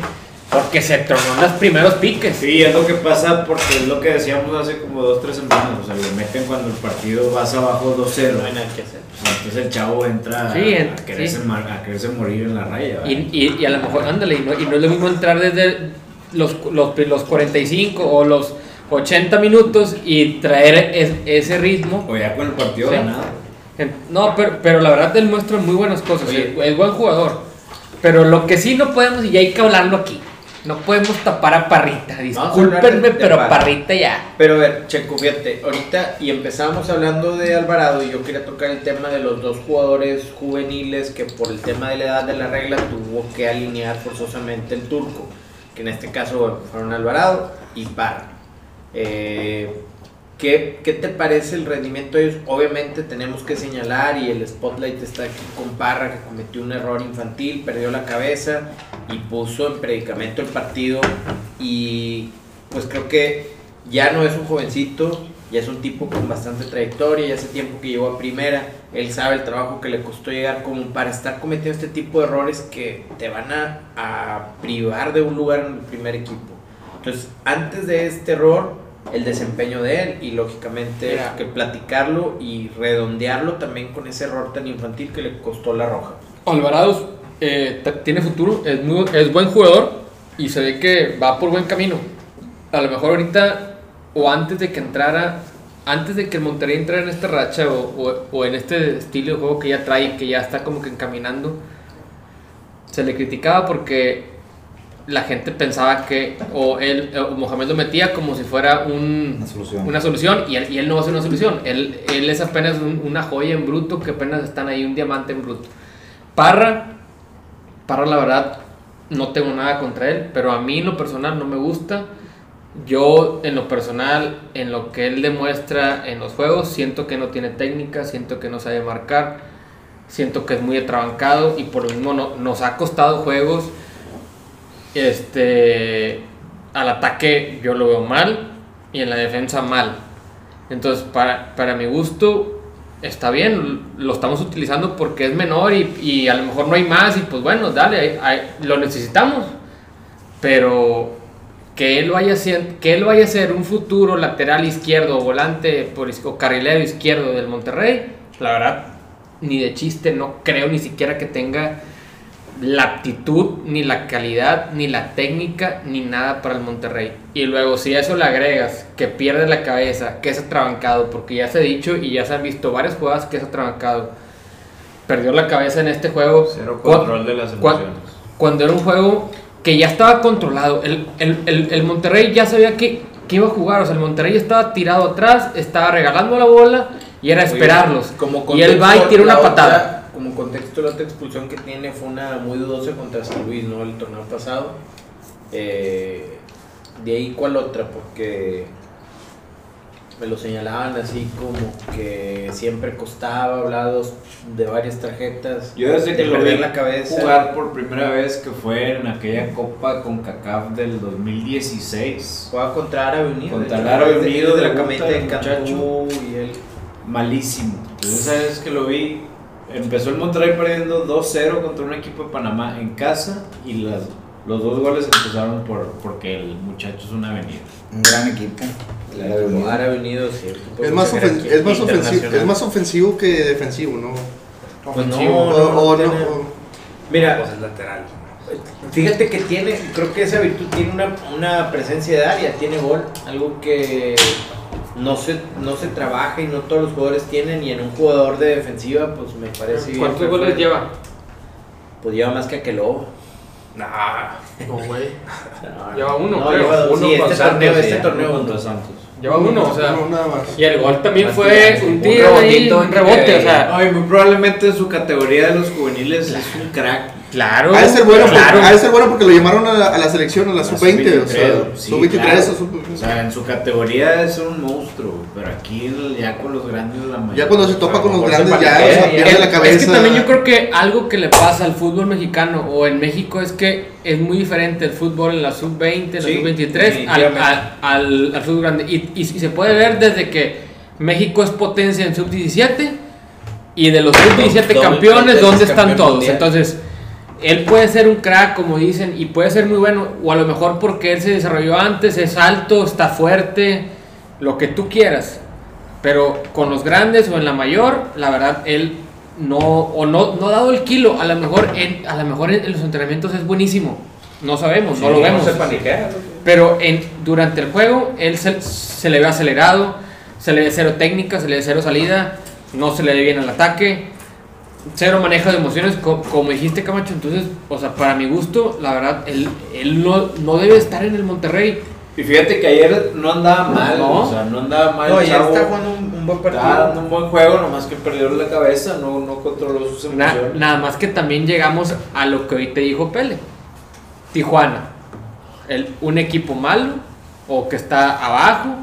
porque se tronó en los primeros piques. Sí, es lo que pasa porque es lo que decíamos hace como 2, 3 semanas. O sea, le meten cuando el partido vas abajo 2-0. no hay nada que hacer. Sea, entonces el chavo entra Sí, a, quererse sí. mar- a quererse morir en la raya. Y, y, y a lo mejor, ándale, y no, y no es lo mismo entrar desde los, los, los 45 o los 80 minutos y traer es- ese ritmo. O ya con el partido Sí. ganado. No, pero, pero la verdad él muestra muy buenas cosas. Oye. es buen jugador. Pero lo que sí no podemos, y hay que hablarlo aquí, no podemos tapar a Parrita. Discúlpenme, pero. Parrita ya. Pero a ver, Checo, fíjate, ahorita y empezamos hablando de Alvarado y yo quería tocar el tema de los dos jugadores juveniles que por el tema de la edad de la regla tuvo que alinear forzosamente el turco, que en este caso bueno, fueron Alvarado y Parra. Eh, ¿qué, qué te parece el rendimiento de ellos? Obviamente tenemos que señalar y el spotlight está aquí con Parra que cometió un error infantil, perdió la cabeza y puso en predicamento el partido y pues creo que ya no es un jovencito, ya es un tipo con bastante trayectoria, ya hace tiempo que llegó a primera, él sabe el trabajo que le costó llegar como para estar cometiendo este tipo de errores que te van a, a privar de un lugar en el primer equipo. Entonces, antes de este error, el desempeño de él y lógicamente Mira. que platicarlo y redondearlo también con ese error tan infantil que le costó la roja. Alvarado eh, tiene futuro, es, muy, es buen jugador, y se ve que va por buen camino. A lo mejor ahorita, o antes de que entrara, antes de que el Monterrey entrara en esta racha, o, o- o en este estilo de juego que ya trae, que ya está como que encaminando, se le criticaba porque la gente pensaba que, o él, o Mohamed lo metía como si fuera un, Una solución. una solución, y él, y él no va a ser una solución. Él, él es apenas un- una joya en bruto, que apenas están ahí, un diamante en bruto. Parra, Parra, la verdad, no tengo nada contra él, pero a mí en lo personal no me gusta. Yo, en lo personal, en lo que él demuestra en los juegos, siento que no tiene técnica, siento que no sabe marcar, siento que es muy atrabancado y por lo mismo no- nos ha costado juegos. Este, al ataque yo lo veo mal y en la defensa mal. Entonces, para, para mi gusto, está bien, lo estamos utilizando porque es menor y, y a lo mejor no hay más y pues bueno, dale, lo necesitamos. Pero que él, vaya ser, que él vaya a ser un futuro lateral izquierdo o volante por, o carrilero izquierdo del Monterrey, la verdad, ni de chiste, no creo ni siquiera que tenga la aptitud, ni la calidad, ni la técnica, ni nada para el Monterrey. Y luego, si a eso le agregas que pierde la cabeza, que es atrabancado, porque ya se ha dicho y ya se han visto varias jugadas que es atrabancado, perdió la cabeza en este juego. Cero control de las emociones. Cuando era un juego que ya estaba controlado, el, el, el, el Monterrey ya sabía que, que iba a jugar, o sea, el Monterrey estaba tirado atrás, estaba regalando la bola y era esperarlos. Como y él va y tira una patada. Como contexto, la otra expulsión que tiene fue una muy dudosa contra San Luis, ¿no? El torneo pasado. Eh, de ahí, ¿cuál otra? Porque me lo señalaban así como que siempre costaba, hablados de varias tarjetas. Yo desde de que lo vi la cabeza. jugar por primera vez que fue en aquella Copa con CACAF del 2016. Jugaba contra Árabe Unido. Contra el Árabe de- Unido, de la camita de. Cantú y él. Malísimo. Entonces esa vez que lo vi, empezó el Monterrey perdiendo 2-0 contra un equipo de Panamá en casa y las, los dos goles empezaron por, porque el muchacho es una avenida. Un gran equipo. el Árabe Unido. Árabe Unido, sí. Es más, es, más ofensivo, es más ofensivo que defensivo, ¿no? Pues no, O- no, no o tiene- o- Mira, Pues es lateral. Fíjate que tiene, creo que esa virtud tiene una, una presencia de área, tiene gol, algo que no se, no se trabaja y no todos los jugadores tienen y en un jugador de defensiva pues me parece ¿Cuántos goles lleva? Pues lleva más que Aqueloba. Nah. No, güey. Lleva uno, No, creo. lleva dos. Uno Sí, con este torneo, este torneo. contra Santos. Lleva uno, o sea. no, nada más. Y el gol también Más fue un tiro un que- rebote, o sea. Ay, muy probablemente en su categoría de los juveniles es un crack. Claro. Ha de ser bueno, claro. porque, ha de ser bueno porque lo llamaron a la, a la selección, a la La sub-20, o sea, sí, sub-23 claro. o sub- O sea, en su categoría es un monstruo, pero aquí ya con los grandes la mayoría. Ya cuando se topa con los grandes, ya, o sea, pierde Es- la cabeza. Es que también yo creo que algo que le pasa al fútbol mexicano o en México es que es muy diferente el fútbol en la sub-20, en la Sí, sub-23 al, al, al, al fútbol grande. Y, y, y se puede ver desde que México es potencia en sub-17 y de los sub-17 Doble- campeones, ¿dónde están todos? mundial. Entonces, él puede ser un crack, como dicen, y puede ser muy bueno, o a lo mejor porque él se desarrolló antes, es alto, está fuerte, lo que tú quieras. Pero con los grandes o en la mayor, la verdad, él no, o no, no ha dado el kilo. A lo mejor en, a lo mejor en, los entrenamientos es buenísimo. No sabemos, no lo vemos. No se paniquea. ¿no? Pero en, durante el juego, él se, se le ve acelerado, se le ve cero técnica, se le ve cero salida, no se le ve bien al ataque, cero manejo de emociones, co- como, dijiste Camacho. Entonces, o sea, para mi gusto, la verdad, él, él no, no debe estar en el Monterrey. Y fíjate que ayer no andaba mal, No. o sea, no andaba mal. No, chavo. está jugando un, un buen partido. dando un buen juego, nomás que perdió la cabeza, no, no controló sus Na- emociones. nada más que también llegamos a lo que hoy te dijo Pele. Tijuana, el, un equipo malo o que está abajo,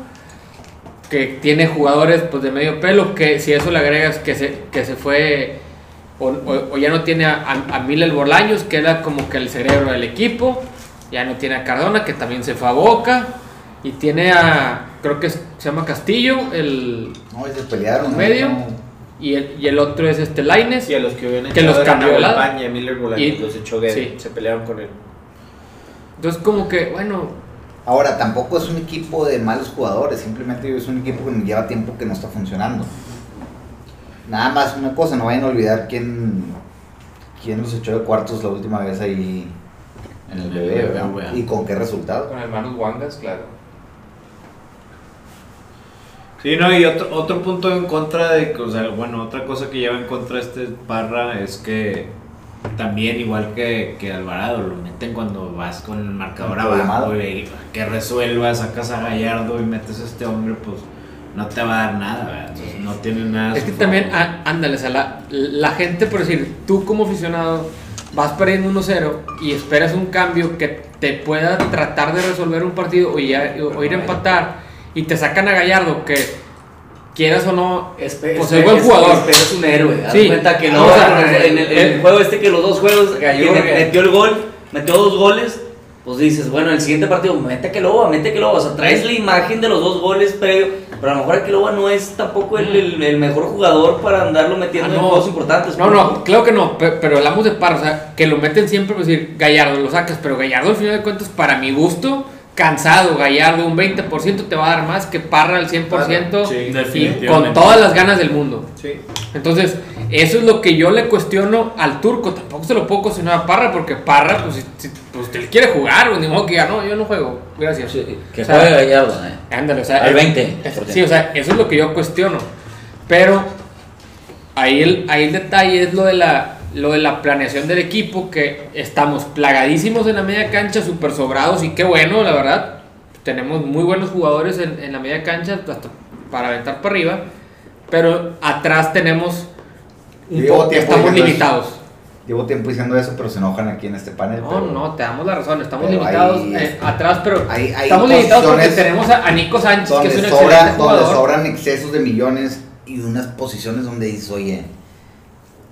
que tiene jugadores pues de medio pelo, que si eso le agregas que se, que se fue o, o- o ya no tiene a, a, a Miller Bolaños, que era como que el cerebro del equipo, ya no tiene a Cardona, que también se fue a Boca, y tiene a, creo que es- se llama Castillo, el No, se pelearon. medio, No. y el, y el otro es este Laines. Y a los que habían Que los cambió Miller Bolaños, Y- los echó sí. se pelearon con él. Entonces como que, bueno, Ahora, tampoco es un equipo de malos jugadores, simplemente es un equipo que lleva tiempo que no está funcionando. Nada más una cosa, no vayan a olvidar quién, quién los echó de cuartos la última vez ahí En el. BBVA. ¿Y con qué resultado? Con hermanos Wangas, claro. Sí, no, y otro, otro punto en contra de, o sea, bueno, otra cosa que lleva en contra este Parra es que también, igual que, que Alvarado, lo meten cuando vas con el marcador abajo y que resuelvas, sacas a Gallardo y metes a este hombre, pues no te va a dar nada, ¿verdad? Entonces, no tiene nada. a Es que también, favor. á- ándale, o sea, la, la gente, por decir, tú como aficionado vas perdiendo 1-0 y esperas un cambio que te pueda tratar de resolver un partido o, ya- o ir a empatar y te sacan a Gallardo que quieras o no, Espe- pues es buen jugador. espe- es un héroe. Haz Sí. cuenta que No, no, o sea, en, el, en eh, el juego este que los dos juegos que- metió el gol, metió dos goles. Pues dices, bueno, el siguiente partido, mete que loba, mete que loba. O sea, traes la imagen de los dos goles previo. Pero a lo mejor que loba no es tampoco el, el- el mejor jugador para andarlo metiendo Ah, en juegos importantes. No, no, claro que no, pe- pero hablamos de Parra, o sea, que lo meten siempre, pues decir, Gallardo lo sacas, pero Gallardo al final de cuentas, para mi gusto, cansado, Gallardo un 20% te va a dar más que Parra al 100% Sí, y con todas las ganas del mundo. Sí. Entonces, eso es lo que yo le cuestiono al turco. Tampoco se lo puedo cuestionar a Parra, porque Parra, pues, si, pues él quiere jugar, pues, ni modo que diga, no, yo no juego. Gracias. Que O sea, juegue Gallardo, eh. Ándale, o sea, Al es- 20. es- sí, o sea, eso es lo que yo cuestiono. Pero ahí el, ahí el detalle es lo de la lo de la planeación del equipo, que estamos plagadísimos en la media cancha, súper sobrados y qué bueno, la verdad. Tenemos muy buenos jugadores en, en la media cancha hasta para aventar para arriba, pero atrás tenemos Llevo tiempo estamos limitados. Llevo tiempo diciendo eso, pero se enojan aquí en este panel. No, pero- no, te damos la razón, estamos limitados hay- eh, atrás, pero hay- hay estamos limitados porque tenemos a, a Nico Sánchez, que es donde, un sobra- excelente donde jugador. sobran excesos de millones y unas posiciones donde dices, oye,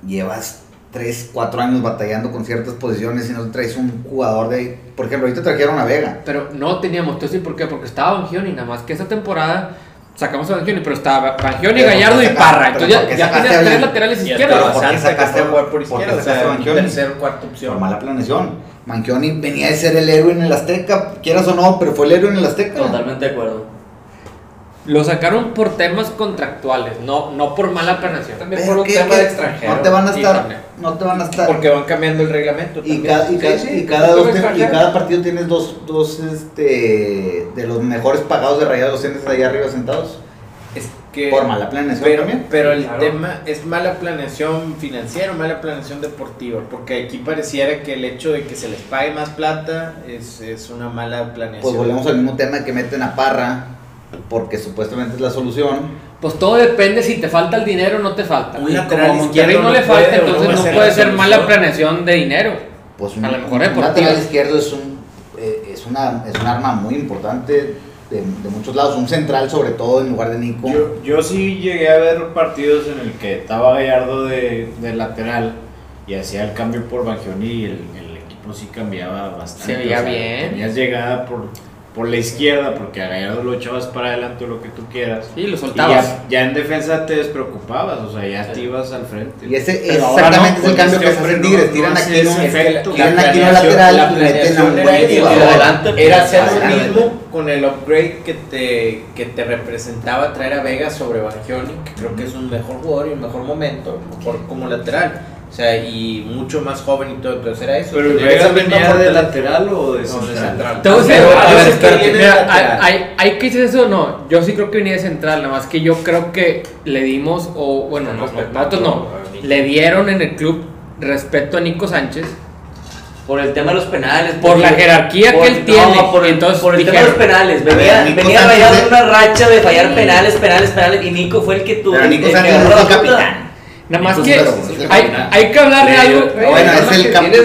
llevas 3, 4 años batallando con ciertas posiciones y no traes un jugador de... Por ejemplo, ahorita trajeron a Vega. Pero no teníamos, ¿tú sí por qué? Porque estaba Bangioni, nada más que esa temporada sacamos a Bangioni, pero estaba Bangioni, Gallardo ¿por y Parra. saca- Entonces ya, ya tenías a tres laterales izquierdos. Pero ¿por qué sacaste- fue jugar por izquierda, o sacaste a tercer, cuarta opción. Por mala planeación. Mangioni venía de ser el héroe en el Azteca, quieras o no, pero fue el héroe en el Azteca. Totalmente de acuerdo. Lo sacaron por temas contractuales, no, no por mala planeación. También Pero por un ¿qué- tema de extranjero. No te van a estar, no te van a estar. Porque van cambiando el reglamento. Y cada, y Sí, cada, sí, y cada todo dos- y cada partido tienes dos, dos este, de los mejores pagados de rayados, los tienes allá arriba sentados. Es que, Por mala planeación pero, también. pero el Claro. tema es mala planeación financiera, mala planeación deportiva, porque aquí pareciera que el hecho de que se les pague más plata es, es una mala planeación. Pues volvemos al mismo tema que meten a Parra, porque supuestamente es la solución. Pues todo depende si te falta el dinero o no te falta. Un Y lateral como a Monterrey izquierdo no le no puede falta, o no entonces no puede ser mala planeación de dinero. Pues un, A lo mejor un lateral izquierdo es un, eh, es, una, es un arma muy importante de, de muchos lados. Un central, sobre todo, en lugar de Nico. Yo, yo sí llegué a ver partidos en el que estaba Gallardo de, de lateral y hacía el cambio por Bangioni y el, el equipo sí cambiaba bastante. Se veía bien. Tenías llegada por, por la izquierda porque a Gallardo lo echabas para adelante o lo que tú quieras. Sí, lo Y soltabas. ya, ya en defensa te despreocupabas, o sea, ya te ibas al frente. Y ese Pero ahora exactamente no, es el cambio que se Tigres. Tiran aquí un, efecto. tiran aquí un lateral la y meten a un buen era- hacer lo mismo con el upgrade que te, que te representaba traer a Vega sobre Bangioni, que creo que es un mejor jugador y un mejor momento, mejor como lateral. O sea, y mucho más joven y todo, entonces era eso. Pero Vega venía de lateral o de No, de central. Te voy a decir, Pero a ver, espérate, mira, hay, hay, que decir eso no. Yo sí creo que venía de central, nada más que yo creo que le dimos, o bueno, no, nosotros no, le dieron en el club respeto a Nico Sánchez Por el tema de los penales. por la jerarquía por- que él tiene. No, por, el- entonces por el tema de dijeron, los penales. Venía, ver, Nico venía Sánchez rayado es- en una racha de fallar penales, penales, penales. Y Nico fue el que tuvo. Pero Nico Sánchez el batuta. capitán. Nada más que hay, que hablar de algo. Bueno, es el capitán.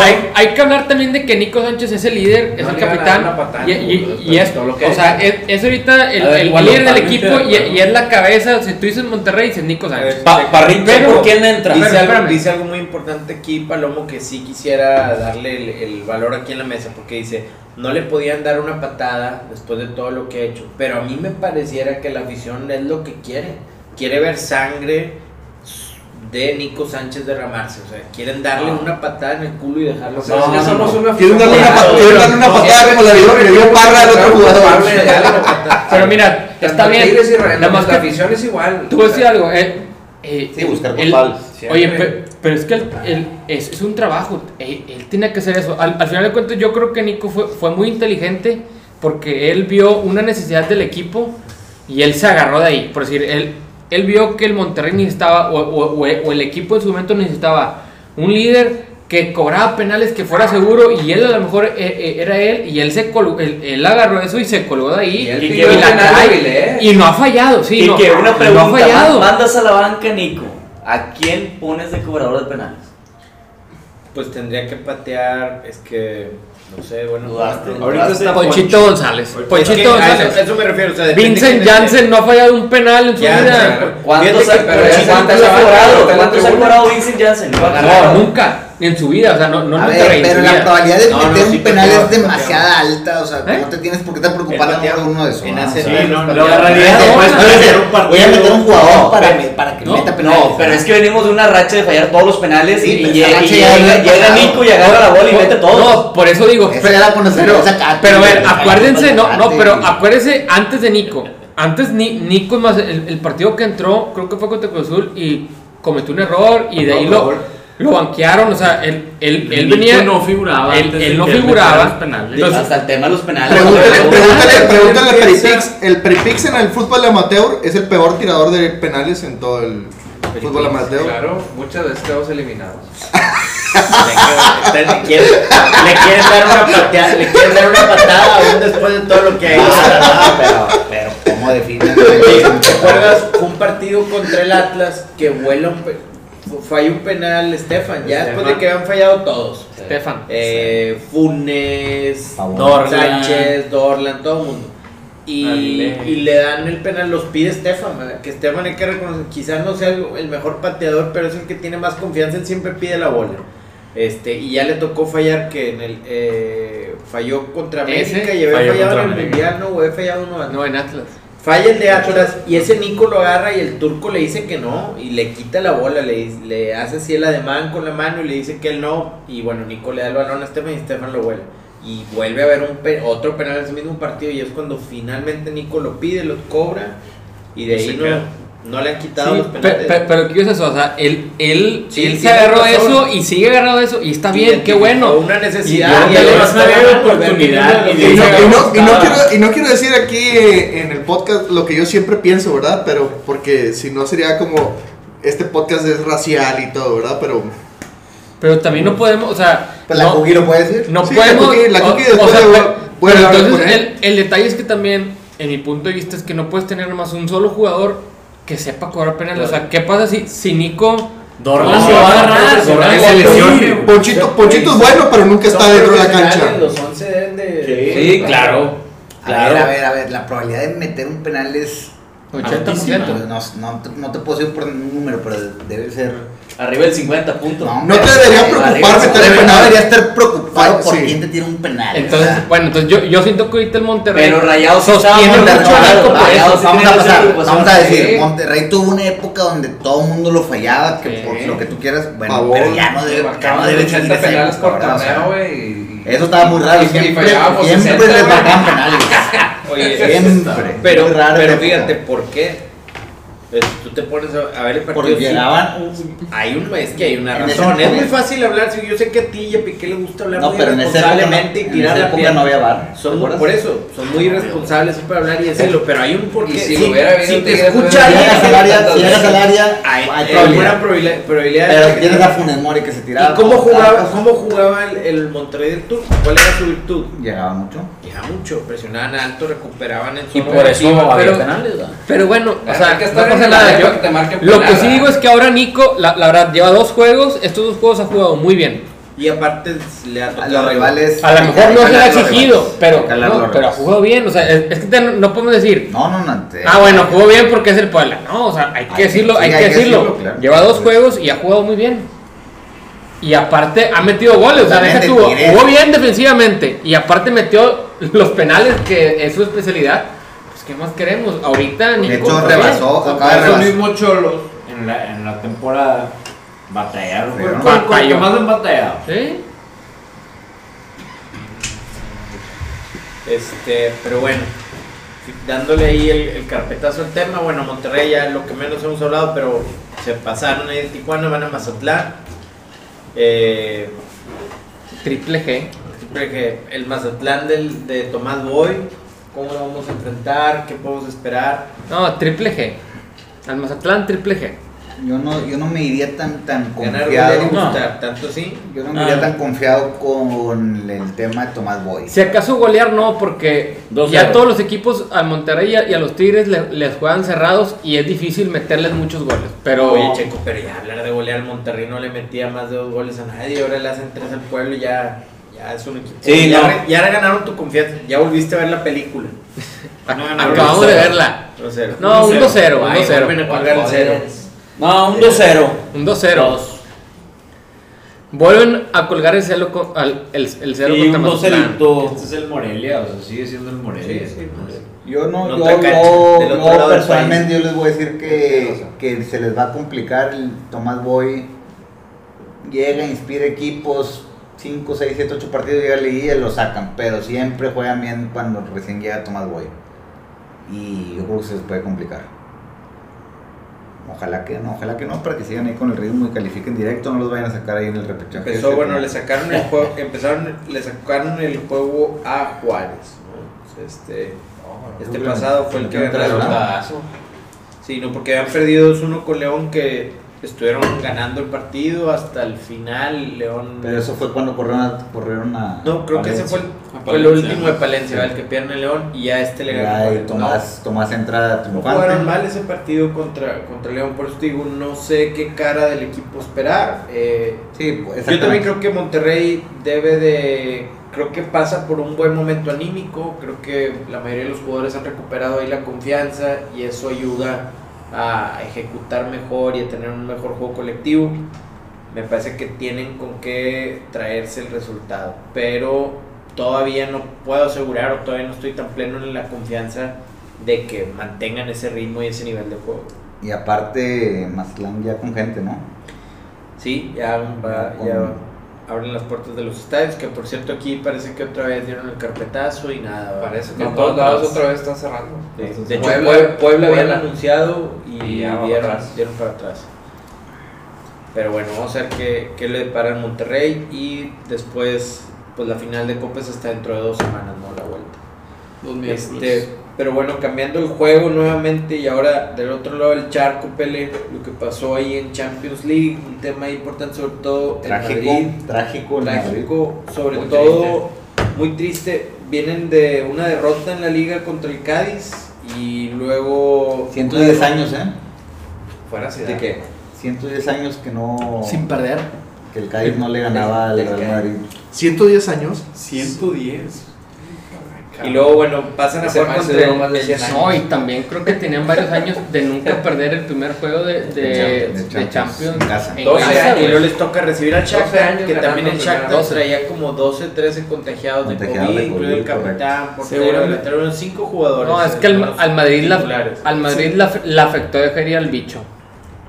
Hay, hay que hablar también de que Nico Sánchez es el líder, es No el capitán. y, y- y es, todo lo que o sea, es, ahorita el, líder del equipo y, es la cabeza. Si tú dices Monterrey, dices Nico Sánchez. Pero- ¿por quién entra? Dice Pero algo, espérame. dice algo muy importante aquí, Palomo, que sí quisiera darle el, el valor aquí en la mesa, porque dice, no le podían dar una patada después de todo lo que ha hecho, pero a mí me pareciera que la afición es lo que quiere, quiere ver sangre de Nico Sánchez derramarse, o sea, quieren darle una patada en el culo y dejarlo O sea, caer. ya somos una Quieren darle una, Claro, pa- quieren darle una no, patada como la dio, que le dio Parra al otro jugador. Pero mira, está bien. Nada más la afición es igual. tú vas a decir algo. eh, eh, Sí, buscar culpables. Oye, pe- pero, es que él, él- es, es un trabajo. Él, él tiene que hacer eso. Al, al final de cuentas, yo creo que Nico fue, fue muy inteligente porque él vio una necesidad del equipo y él se agarró de ahí. Por decir, él, él vio que el Monterrey necesitaba, o, o- o- o el equipo en su momento necesitaba un líder que cobraba penales, que fuera seguro, y él a lo mejor eh, eh, era él, y él se él, él agarró eso y se colgó de ahí. Y él y, la trae, no ha fallado, sí. y no, que una no pregunta, ha fallado. ma- mandas a la banca, Nico. ¿A quién pones de cobrador de penales? Pues tendría que patear, es que, no sé, bueno. Dudaste. Ahorita está Ponchito González. Ponchito a González. eso, a eso me refiero, o sea, Vincent esté. Janssen no ha fallado un penal en su Janssen, vida. ¿Cuántos ha, que- pero pero ¿cuántos esa- ha cobrado? ¿Cuántos ha cobrado Vincent Janssen? No, nunca. En su vida. O sea, no, no A ver, pero la probabilidad de No, no, meter sí un penal es demasiada alta, o sea, ¿Eh? no te tienes por qué estar preocupando por uno de esos. en sea, no, no, voy a no, meter- un partido. Voy a meter un jugador No, para, para que No, meta penales. no, pero es que venimos de una racha de fallar todos los penales Sí, y, pero y- y llega. Nico y agarra la bola y mete todos. No, por eso digo. Pero, a ver, acuérdense, no, no, pero acuérdense antes de Nico. Antes Ni- Nico más el, el partido que entró, creo que fue contra Cruz Azul y cometió un error y de ahí lo, lo banquearon, o sea, él, él, él venía no figuraba él, él no figuraba. Entonces, Hasta el tema de los penales. Pregúntale, pregúntale, pregúntale al Peripix. El Peripix en el fútbol amateur es el peor tirador de penales en todo el fútbol amateur. Claro, muchas veces quedamos eliminados. Le quieren, le quieren dar una pateada, le quieren dar una patada aún después de todo lo que ha hecho. Pero, pero ¿cómo definen? ¿Te acuerdas? Fue un partido contra el Atlas que vuela un falló un penal Estefan, ya después de que habían fallado todos. Estefan. Eh, Funes. Dorlan. Sánchez, Dorlan, todo el mundo. Y, le dan el penal, los pide Estefan, ¿verdad? que Estefan hay que reconocer, quizás no sea el, el mejor pateador, pero es el que tiene más confianza, él siempre pide la bola. Este, y ya le tocó fallar que en el eh, falló contra Ese América y había fallado en el mundial, no, o había fallado uno antes. No, en Atlas. Falla el de Atlas y ese Nico lo agarra y el turco le dice que no y le quita la bola, le, le hace así el ademán con la mano y le dice que él no y bueno, Nico le da el balón a Estefan y Estefan lo vuela. Y vuelve a haber un pe- otro penal en ese mismo partido y es cuando finalmente Nico lo pide, lo cobra y de Y ahí queda. No, no le han quitado Sí, los pe- penales. pe- pero ¿qué es eso? O sea, él, él, Sí, él se agarró razón. eso y sigue agarrado eso y está bien, qué bueno. Una necesidad. yo y oportunidad y no, no- no quiero, y no quiero decir aquí eh, en el podcast lo que yo siempre pienso, ¿verdad? Pero porque si no sería como este podcast es racial y todo, ¿verdad? Pero Pero también no podemos, o sea, Pues la no, Cookie lo puede decir. no Sí, podemos. la cookie- la o- cookie o después sea, de- pero- hablar entonces el, el detalle es que también, en mi punto de vista, es que no puedes tener nomás un solo jugador que sepa cobrar penales. O sea, ¿qué pasa si, si Nico. Dorlan No, se va a agarrar, Dorlan se no, lesione. Ponchito, Ponchito es bueno, pero nunca está dentro de la cancha. Los 11 deben de. Sí, claro. A ver, a ver, a ver, la probabilidad de meter un penal es 80%. No, no, no te- no te puedo decir por un número, pero debe ser. Arriba del 50 puntos. No te debería preocupar meter. No debería estar preocupado por Sí. quién te tira un penal. Entonces, o sea, bueno, entonces yo, yo siento que ahorita el Monterrey. Pero Rayados sostiene mucho. Rayados vamos a pasar, vamos a decir, Sí. Monterrey tuvo una época donde todo el mundo lo fallaba, que Sí. por lo que tú quieras, bueno, pero ya no debe, ya no debe seguir 80 esa penales por torneo, güey. Eso estaba muy raro, siempre, siempre 60, les marcaban penales. Oye, Siempre. Pero, fíjate. ¿por qué? Pues, tú te pones a, ver el partido. Porque sí, llegaban. Hay un, es que hay una En razón. Es muy fácil hablar. si Yo sé que a ti y a Piqué le gusta hablar No, muy pero en esa época, no, responsablemente y en tirar esa la época no había bar. Son muy, por eso, son muy irresponsables para hablar y decirlo, pero hay un porqué. Y si hubiera si un te Tigres, escucha Si hubiera llegas alguien, al área, tantas si llegas al veces. área, hay, hay hay probabilidad. buena probabilidad, Pero que- tienes a Funes Mori que se tiraba. ¿Y cómo jugaba, cómo jugaba el, el Monterrey del Turco? ¿Cuál era su virtud? Llegaba mucho. Mucho, presionaban alto, recuperaban en Y zona por eso había pero- penales, ¿verdad? Pero bueno, o sea, que no pasa nada. Yo, que lo que sí digo es que ahora Nico, la, la verdad, lleva dos juegos. Estos dos juegos ha jugado muy bien. Y aparte le ha A los rivales. A lo mejor no se le ha exigido, pero, no, pero ha jugado bien. O sea, es, es que te- no podemos decir, No, no, no. te- ah, bueno, jugó bien porque es el Puebla. No, o sea, hay que Hay- decirlo, sí, hay, que decirlo. decirlo, claro. Lleva dos juegos y ha jugado muy bien. Y aparte ha metido goles, o sea, deja Tigres. jugó bien defensivamente y aparte metió los penales que es su especialidad. Pues, ¿qué más queremos? Ahorita Nico. De hecho, rebasó, acaba de mismos cholos en la, en la temporada batallaron. Batalló. que más han batallado. ¿Sí? Este, pero bueno. dándole ahí el, el carpetazo al tema, bueno, Monterrey ya lo que menos hemos hablado, pero se pasaron ahí de Tijuana, van a Mazatlán. Eh, Triple G. siempre que el Mazatlán del, de Tomás Boy, ¿cómo lo vamos a enfrentar? ¿Qué podemos esperar? No, Triple G. Al Mazatlán, Triple G. Yo no, yo no me iría tan, tan Ganar, confiado. No. tanto sí. Yo no me Ah. iría tan confiado con el tema de Tomás Boy. Si acaso golear no, porque ya todos los equipos al Monterrey y a, y a los Tigres le- les juegan cerrados y es difícil meterles muchos goles. Pero Oye, Checo, pero ya hablar de golear al Monterrey no le metía más de dos goles a nadie. Ahora le hacen tres al pueblo y ya, ya es un equipo. Sí, ya, no. re- ya ganaron tu confianza. Ya volviste a ver la película. acabamos de verla. 2-0. No, un 2-0, un Ay, 2-0. vuelven a colgar el cero. No, un 2-0. Un 2-0. Vuelven a colgar el cero, con- al- el, el cero Sí, contra un Mazatlán. 2-0. Este es el Morelia, o sea, sigue siendo el Morelia. Sí, sí, Yo no, En yo, yo- yo personalmente yo les voy a decir que, que se les va a complicar. El Tomás Boy llega, inspira equipos, 5, 6, 7, 8 partidos, llega a liguilla y lo sacan. Pero siempre juegan bien cuando recién llega Tomás Boy. Y yo creo que se les puede complicar. Ojalá que no, ojalá que no, para que sigan ahí con el ritmo y califiquen directo, no los vayan a sacar ahí en el repechaje. Empezó, Este, bueno, como- le sacaron el juego, empezaron, le sacaron el juego a Juárez. sea, Este, este pasado fue el que. ¿verdad? Sí, no, porque habían perdido 2-1 con León que estuvieron ganando el partido hasta el final. León. Pero eso fue cuando corrieron a. Corrieron a no, creo que ese fue, el- fue el último de Palencia, el que pierde el León y ya este le ganó. y Tomás, Tomás entra No triunfante. jugaron mal ese partido contra, contra León, por eso te digo, no sé qué cara del equipo esperar. Eh, Sí, pues, yo también creo que Monterrey debe de, creo que pasa por un buen momento anímico, creo que la mayoría de los jugadores han recuperado ahí la confianza y eso ayuda a ejecutar mejor y a tener un mejor juego colectivo. Me parece que tienen con qué traerse el resultado, pero todavía no puedo asegurar o todavía no estoy tan pleno en la confianza de que mantengan ese ritmo y ese nivel de juego. Y aparte, Mazatlán ya con gente, ¿no? Sí, ya, va- ya abren las puertas de los estadios, que por cierto aquí parece que otra vez dieron el carpetazo y nada. ¿verdad? Parece que No, en todos lados otra vez están cerrando. De, Entonces, de hecho, Puebla, Puebla, Puebla habían anunciado y, dieron, atrás. dieron para atrás. Pero bueno, vamos a ver qué, qué le depara en Monterrey y después, pues la final de Copas está dentro de dos semanas, ¿no? La vuelta. Dos miércoles. Este, pero bueno, cambiando el juego nuevamente y ahora del otro lado del charco, Pele, lo que pasó ahí en Champions League, un tema importante sobre todo en Trágico, Madrid, trágico el Madrid. trágico, sobre Muy todo muy triste. Vienen de una derrota en la liga contra el Cádiz y luego 110 años, ¿eh? Fuera ciudad. de qué? 110 años que no. Sin perder. Que el Cádiz no le ganaba al Real. Madrid. 110 años. 110. Y luego bueno, pasan a jugar más de el- 100 años. No, y también creo que tenían varios años de nunca perder el primer juego de, de, De de Champions, Champions. en casa. en 12 casa, años, y luego les toca recibir al 12 Shakhtar, que también el Shakhtar traía como 12, 13 contagiados de Contagiados COVID, de incluido el COVID, capitán, Seguramente. delantero, eran 5 jugadores. No, es que al, al Madrid, la, al Madrid la, la afectó de feria al bicho.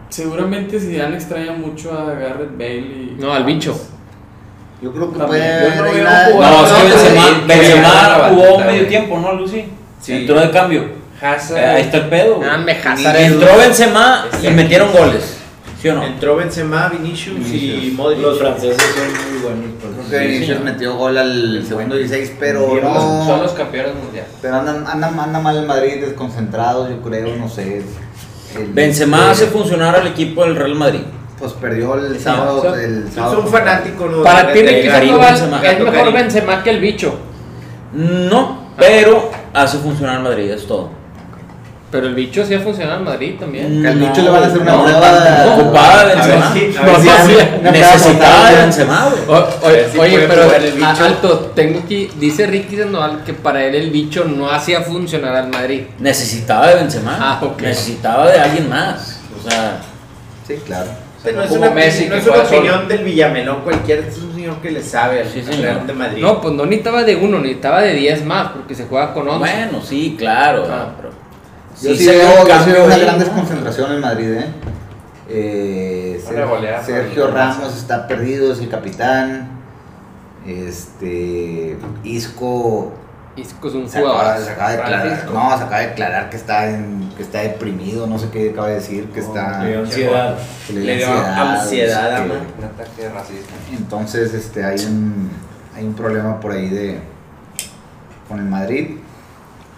Seguramente Zidane extraña mucho a Garrett Bale y... No, al bicho. Yo creo que También, puede yo no. No, es que no, Benzema, sí, Benzema jugó medio tiempo, ¿no, Lucy? Sí. Entró de cambio. Hazard. Eh, ahí está el pedo. Ah, me Y Hazard. entró Benzema y metieron goles. ¿Sí o no? Entró Benzema, Vinicius, y. Modric. Los franceses son muy buenos. Creo que Vinicius metió gol al segundo 16, pero Son los- Son los no. campeones mundiales. Pero anda, anda, anda mal el Madrid, desconcentrado, yo creo, no sé. El- Benzema el- hace funcionar al equipo del Real Madrid. Pues perdió el Sí, sábado. o sea, el Es sábado un fanático, ¿no? Para ti, Benzema. es mejor. Benzema que el bicho. No, pero hace funcionar al Madrid, es todo. Pero el bicho sí ha funcionado en Madrid también. Que al No, bicho le van a hacer una no, prueba. ocupada de Benzema. No, no, de. Benzema, oye, si oye, pero el bicho. alto, tengo aquí, dice Ricky Sandoval que para él el bicho no hacía funcionar al Madrid. Necesitaba de Benzema. Ah, ok. Necesitaba de alguien más. O sea, Sí, claro. No es Como una, Messi, no que es una solo. opinión del Villamelón cualquiera, es un señor que le sabe al Sí. Real de Madrid. No, pues no necesitaba de uno, necesitaba de 10 más, porque se juega con 11. bueno, sí, claro. Ah. pero Yo sí sí, se veo, un yo sí cambio veo una gran desconcentración en Madrid, ¿eh? Eh, Sergio golear. Ramos está perdido, es el capitán. Este. Isco Isco es un Se acaba, jugador. se acaba de declarar, Francisco. no, se acaba de declarar que está, en, que está deprimido, no sé qué acaba de decir, que está... Le dio ansiedad. que Le dio ansiedad, que- ama. Un ataque racista. Entonces, este, hay un, hay un problema por ahí de con el Madrid.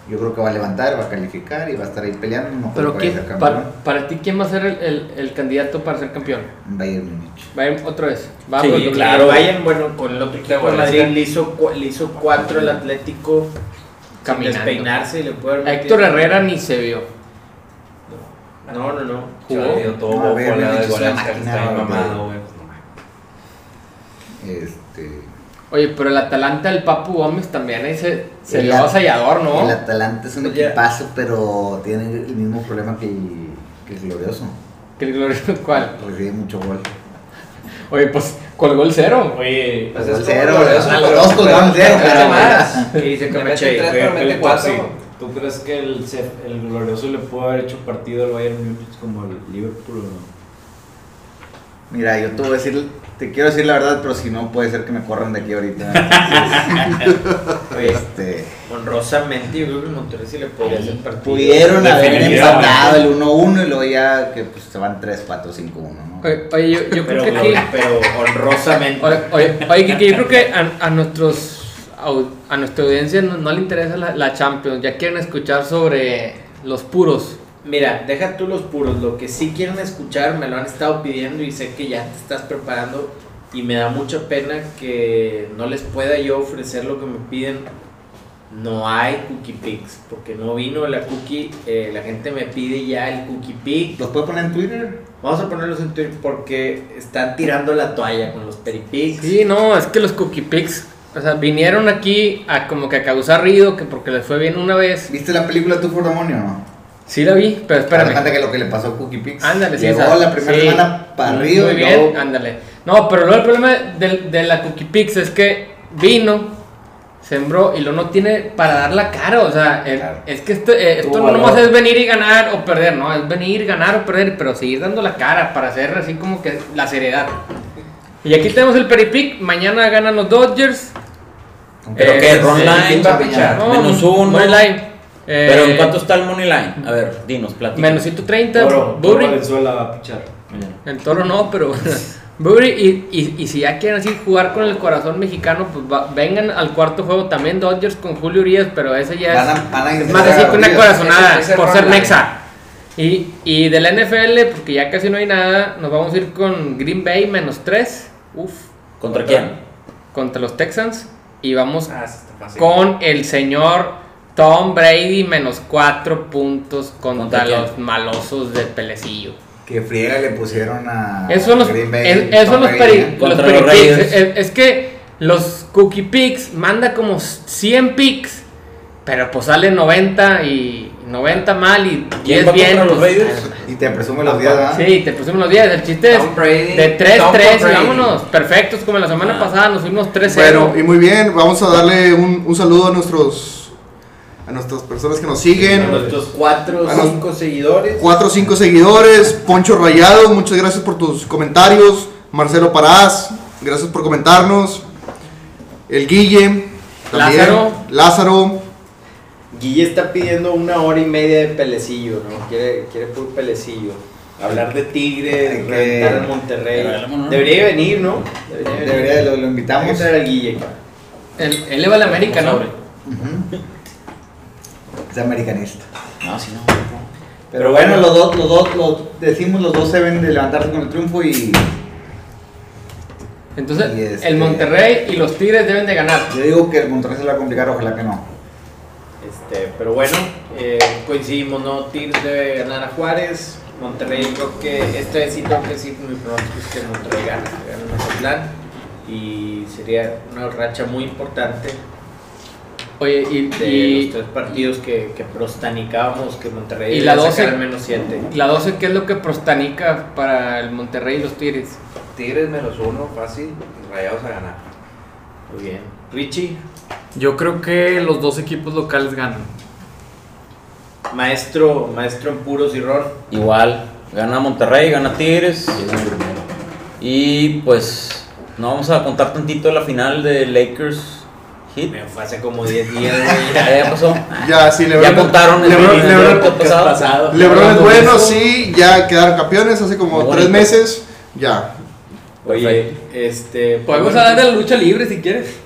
Yo creo que va a levantar, va a calificar y va a estar ahí peleando. No Pero que ¿quién, vaya a ser campeón. para, para ti, ¿quién va a ser el, el- el candidato para ser campeón? Bayern Múnich. Bayern otra vez. Va Sí, por el- claro, Bayern, bueno, con el otro equipo Madrid le hizo, le hizo cuatro al Atlético sin Caminando. despeinarse y le puede haber Héctor Herrera ni se vio. No, no, no. Jugó. Se dio todo No, a ver. Este, Oye, pero el Atalanta del Papu Gómez también ahí se, se El vio avasallador, ¿no? El Atalanta es un Oye. equipazo, pero tiene el mismo problema que el, que el Glorioso. Que el glorioso cuál. Recibe mucho gol. Oye, pues colgó el cero. Oye, Pues como cero, los dos colgaron cero, pero más. cuatro. sí. ¿Tú crees que el, el glorioso le pudo haber hecho partido al Bayern Múnich como el Liverpool o no? Mira, yo te voy a decir, te quiero decir la verdad, pero si no puede ser que me corran de aquí ahorita. Oye, este, honrosamente yo creo que el Monterrey sí le podría hacer partido. pudieron haber empatado el 1-1 y luego ya que pues, se van 3, 4, 5, 1, ¿no? Oye, oye, yo, yo creo Pero, que aquí. pero honrosamente. Oye, oye, oye, Kike, yo creo que a, a nuestros au- a nuestra audiencia no, no le interesa la, la Champions, ya quieren escuchar sobre los puros. Mira, deja tú los puros. Lo que sí quieren escuchar me lo han estado pidiendo y sé que ya te estás preparando. Y me da mucha pena que no les pueda yo ofrecer lo que me piden. No hay Cookie Picks. Porque no vino la Cookie. eh, la gente me pide ya el Cookie Pick. ¿Los puedo poner en Twitter? Vamos a ponerlos en Twitter porque están tirando la toalla con los Peripix. Sí, no, es que los Cookie Picks, o sea, vinieron aquí a como que a causar ruido, que porque les fue bien una vez. ¿Viste la película Tu for Demonio o no? Sí la vi, pero Espérame. Fíjate que lo que le pasó a Cookie Pix. Ándale, sí. Llegó la primera sí. semana para arriba Muy bien, luego ándale. No, pero luego el problema de, de la Cookie Pix es que vino, sembró y lo no tiene para dar la cara. O sea, el- Claro. es que esto, eh, esto Tuvo no nomás es venir y ganar o perder, no, es venir, ganar o perder, pero seguir dando la cara para hacer así como que la seriedad. Y aquí tenemos el Peripic, mañana ganan los Dodgers. ¿Pero Eh, qué? sí, ¿Ron sí, line? va a pichar. No, Menos uno. Eh, ¿Pero en cuánto está el money line? A ver, dinos, platica. Menos 130, Toro, Toro Burry. Valenzuela va a pichar mañana. El toro no, pero. Burry, y, y, y si ya quieren así jugar con el corazón mexicano, pues va- vengan al cuarto juego también Dodgers con Julio Urias, pero ese ya van es, a, van a es más así que una corazonada Ese- ese por ser. Nexa. Y, y de la NFL, porque ya casi no hay nada, nos vamos a ir con Green Bay menos 3. Uf. ¿Contra quién? Contra los Texans. Y vamos Ah, con el señor Tom Brady menos 4 puntos contra ¿Contra los malosos de Pelecillo. Que friega le pusieron a son los, Green Bay, es- esos son Tom los, peri- ¿eh? los Contra los peri picks. Es, es que los cookie picks manda como 100 picks, pero pues sale 90 y 90 mal y ¿Quién 10 va bien. los pues, Raiders? Y te presume los días, ¿verdad? Sí, te pusimos los 10. El chiste es Brady. de 3-3 Tom y Brady. vámonos. Perfectos, como la semana Ah. pasada nos fuimos 3-0. Bueno, y muy bien, vamos a darle un, un saludo a nuestros a nuestras personas que nos A siguen. nuestros cuatro o A cinco seguidores. Cuatro o cinco seguidores, Poncho Rayado, muchas gracias por tus comentarios. Marcelo Parás, gracias por comentarnos. El Guille, también. Lázaro. Lázaro. Guille está pidiendo una hora y media de pelecillo, ¿no? Quiere, quiere puro pelecillo. Hablar de Tigre, que- reventar al Monterrey. Debería venir, ¿no? Debería venir. Debería, lo, lo a invitamos. traer al Guille. Él, él le va a la América, ¿no? Ujú. Es americanista. No, si no. Pero bueno, los dos, los dos, los, decimos los dos se ven de levantarse con el triunfo y Entonces, Y este- el Monterrey y los Tigres deben de ganar. yo digo que el Monterrey se va a complicar, ojalá que no. Este, pero bueno, eh, coincidimos, ¿no? Tigres debe ganar a Juárez. Monterrey, creo que esta vez sí tengo que decir mi pronóstico es que Monterrey gana, gana Mazatlán. Y sería una racha muy importante Oye, y, de y los tres partidos que, que prostanicábamos que Monterrey Y la sacar 12. al menos 7. la 12, ¿qué es lo que prostanica para el Monterrey y los Tigres? Tigres menos uno, fácil. y Rayados a ganar. Muy bien. Richie, Yo creo que los dos equipos locales ganan. maestro, maestro en puros y ron. Igual, gana Monterrey, gana Tigres. Y pues no vamos a contar tantito de la final de Lakers Me fue hace como 10 días, güey. Ya, ya pasó. Ya, sí, Ya Lebron. contaron el Lebron, pasado. Lebron es bueno, Eso. sí, ya quedaron campeones hace como Muy tres bonito. meses. Ya. Oye, este. Podemos hablar de la lucha libre si quieres.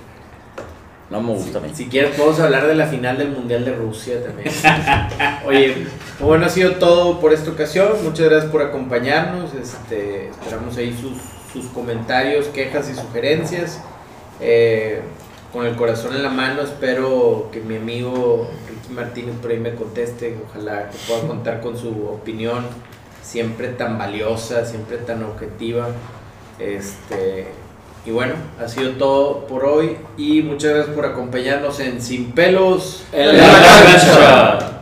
No me gusta a mí. Si quieres, podemos hablar de la final del Mundial de Rusia también. Oye, bueno, ha sido todo por esta ocasión. Muchas gracias por acompañarnos. Este, esperamos ahí sus, sus comentarios, quejas y sugerencias. Eh, con el corazón en la mano, espero que mi amigo Ricky Martínez por ahí me conteste. Ojalá que pueda contar con su opinión, siempre tan valiosa, siempre tan objetiva. Este, y bueno, ha sido todo por hoy y muchas gracias por acompañarnos en Sin Pelos En la cancha.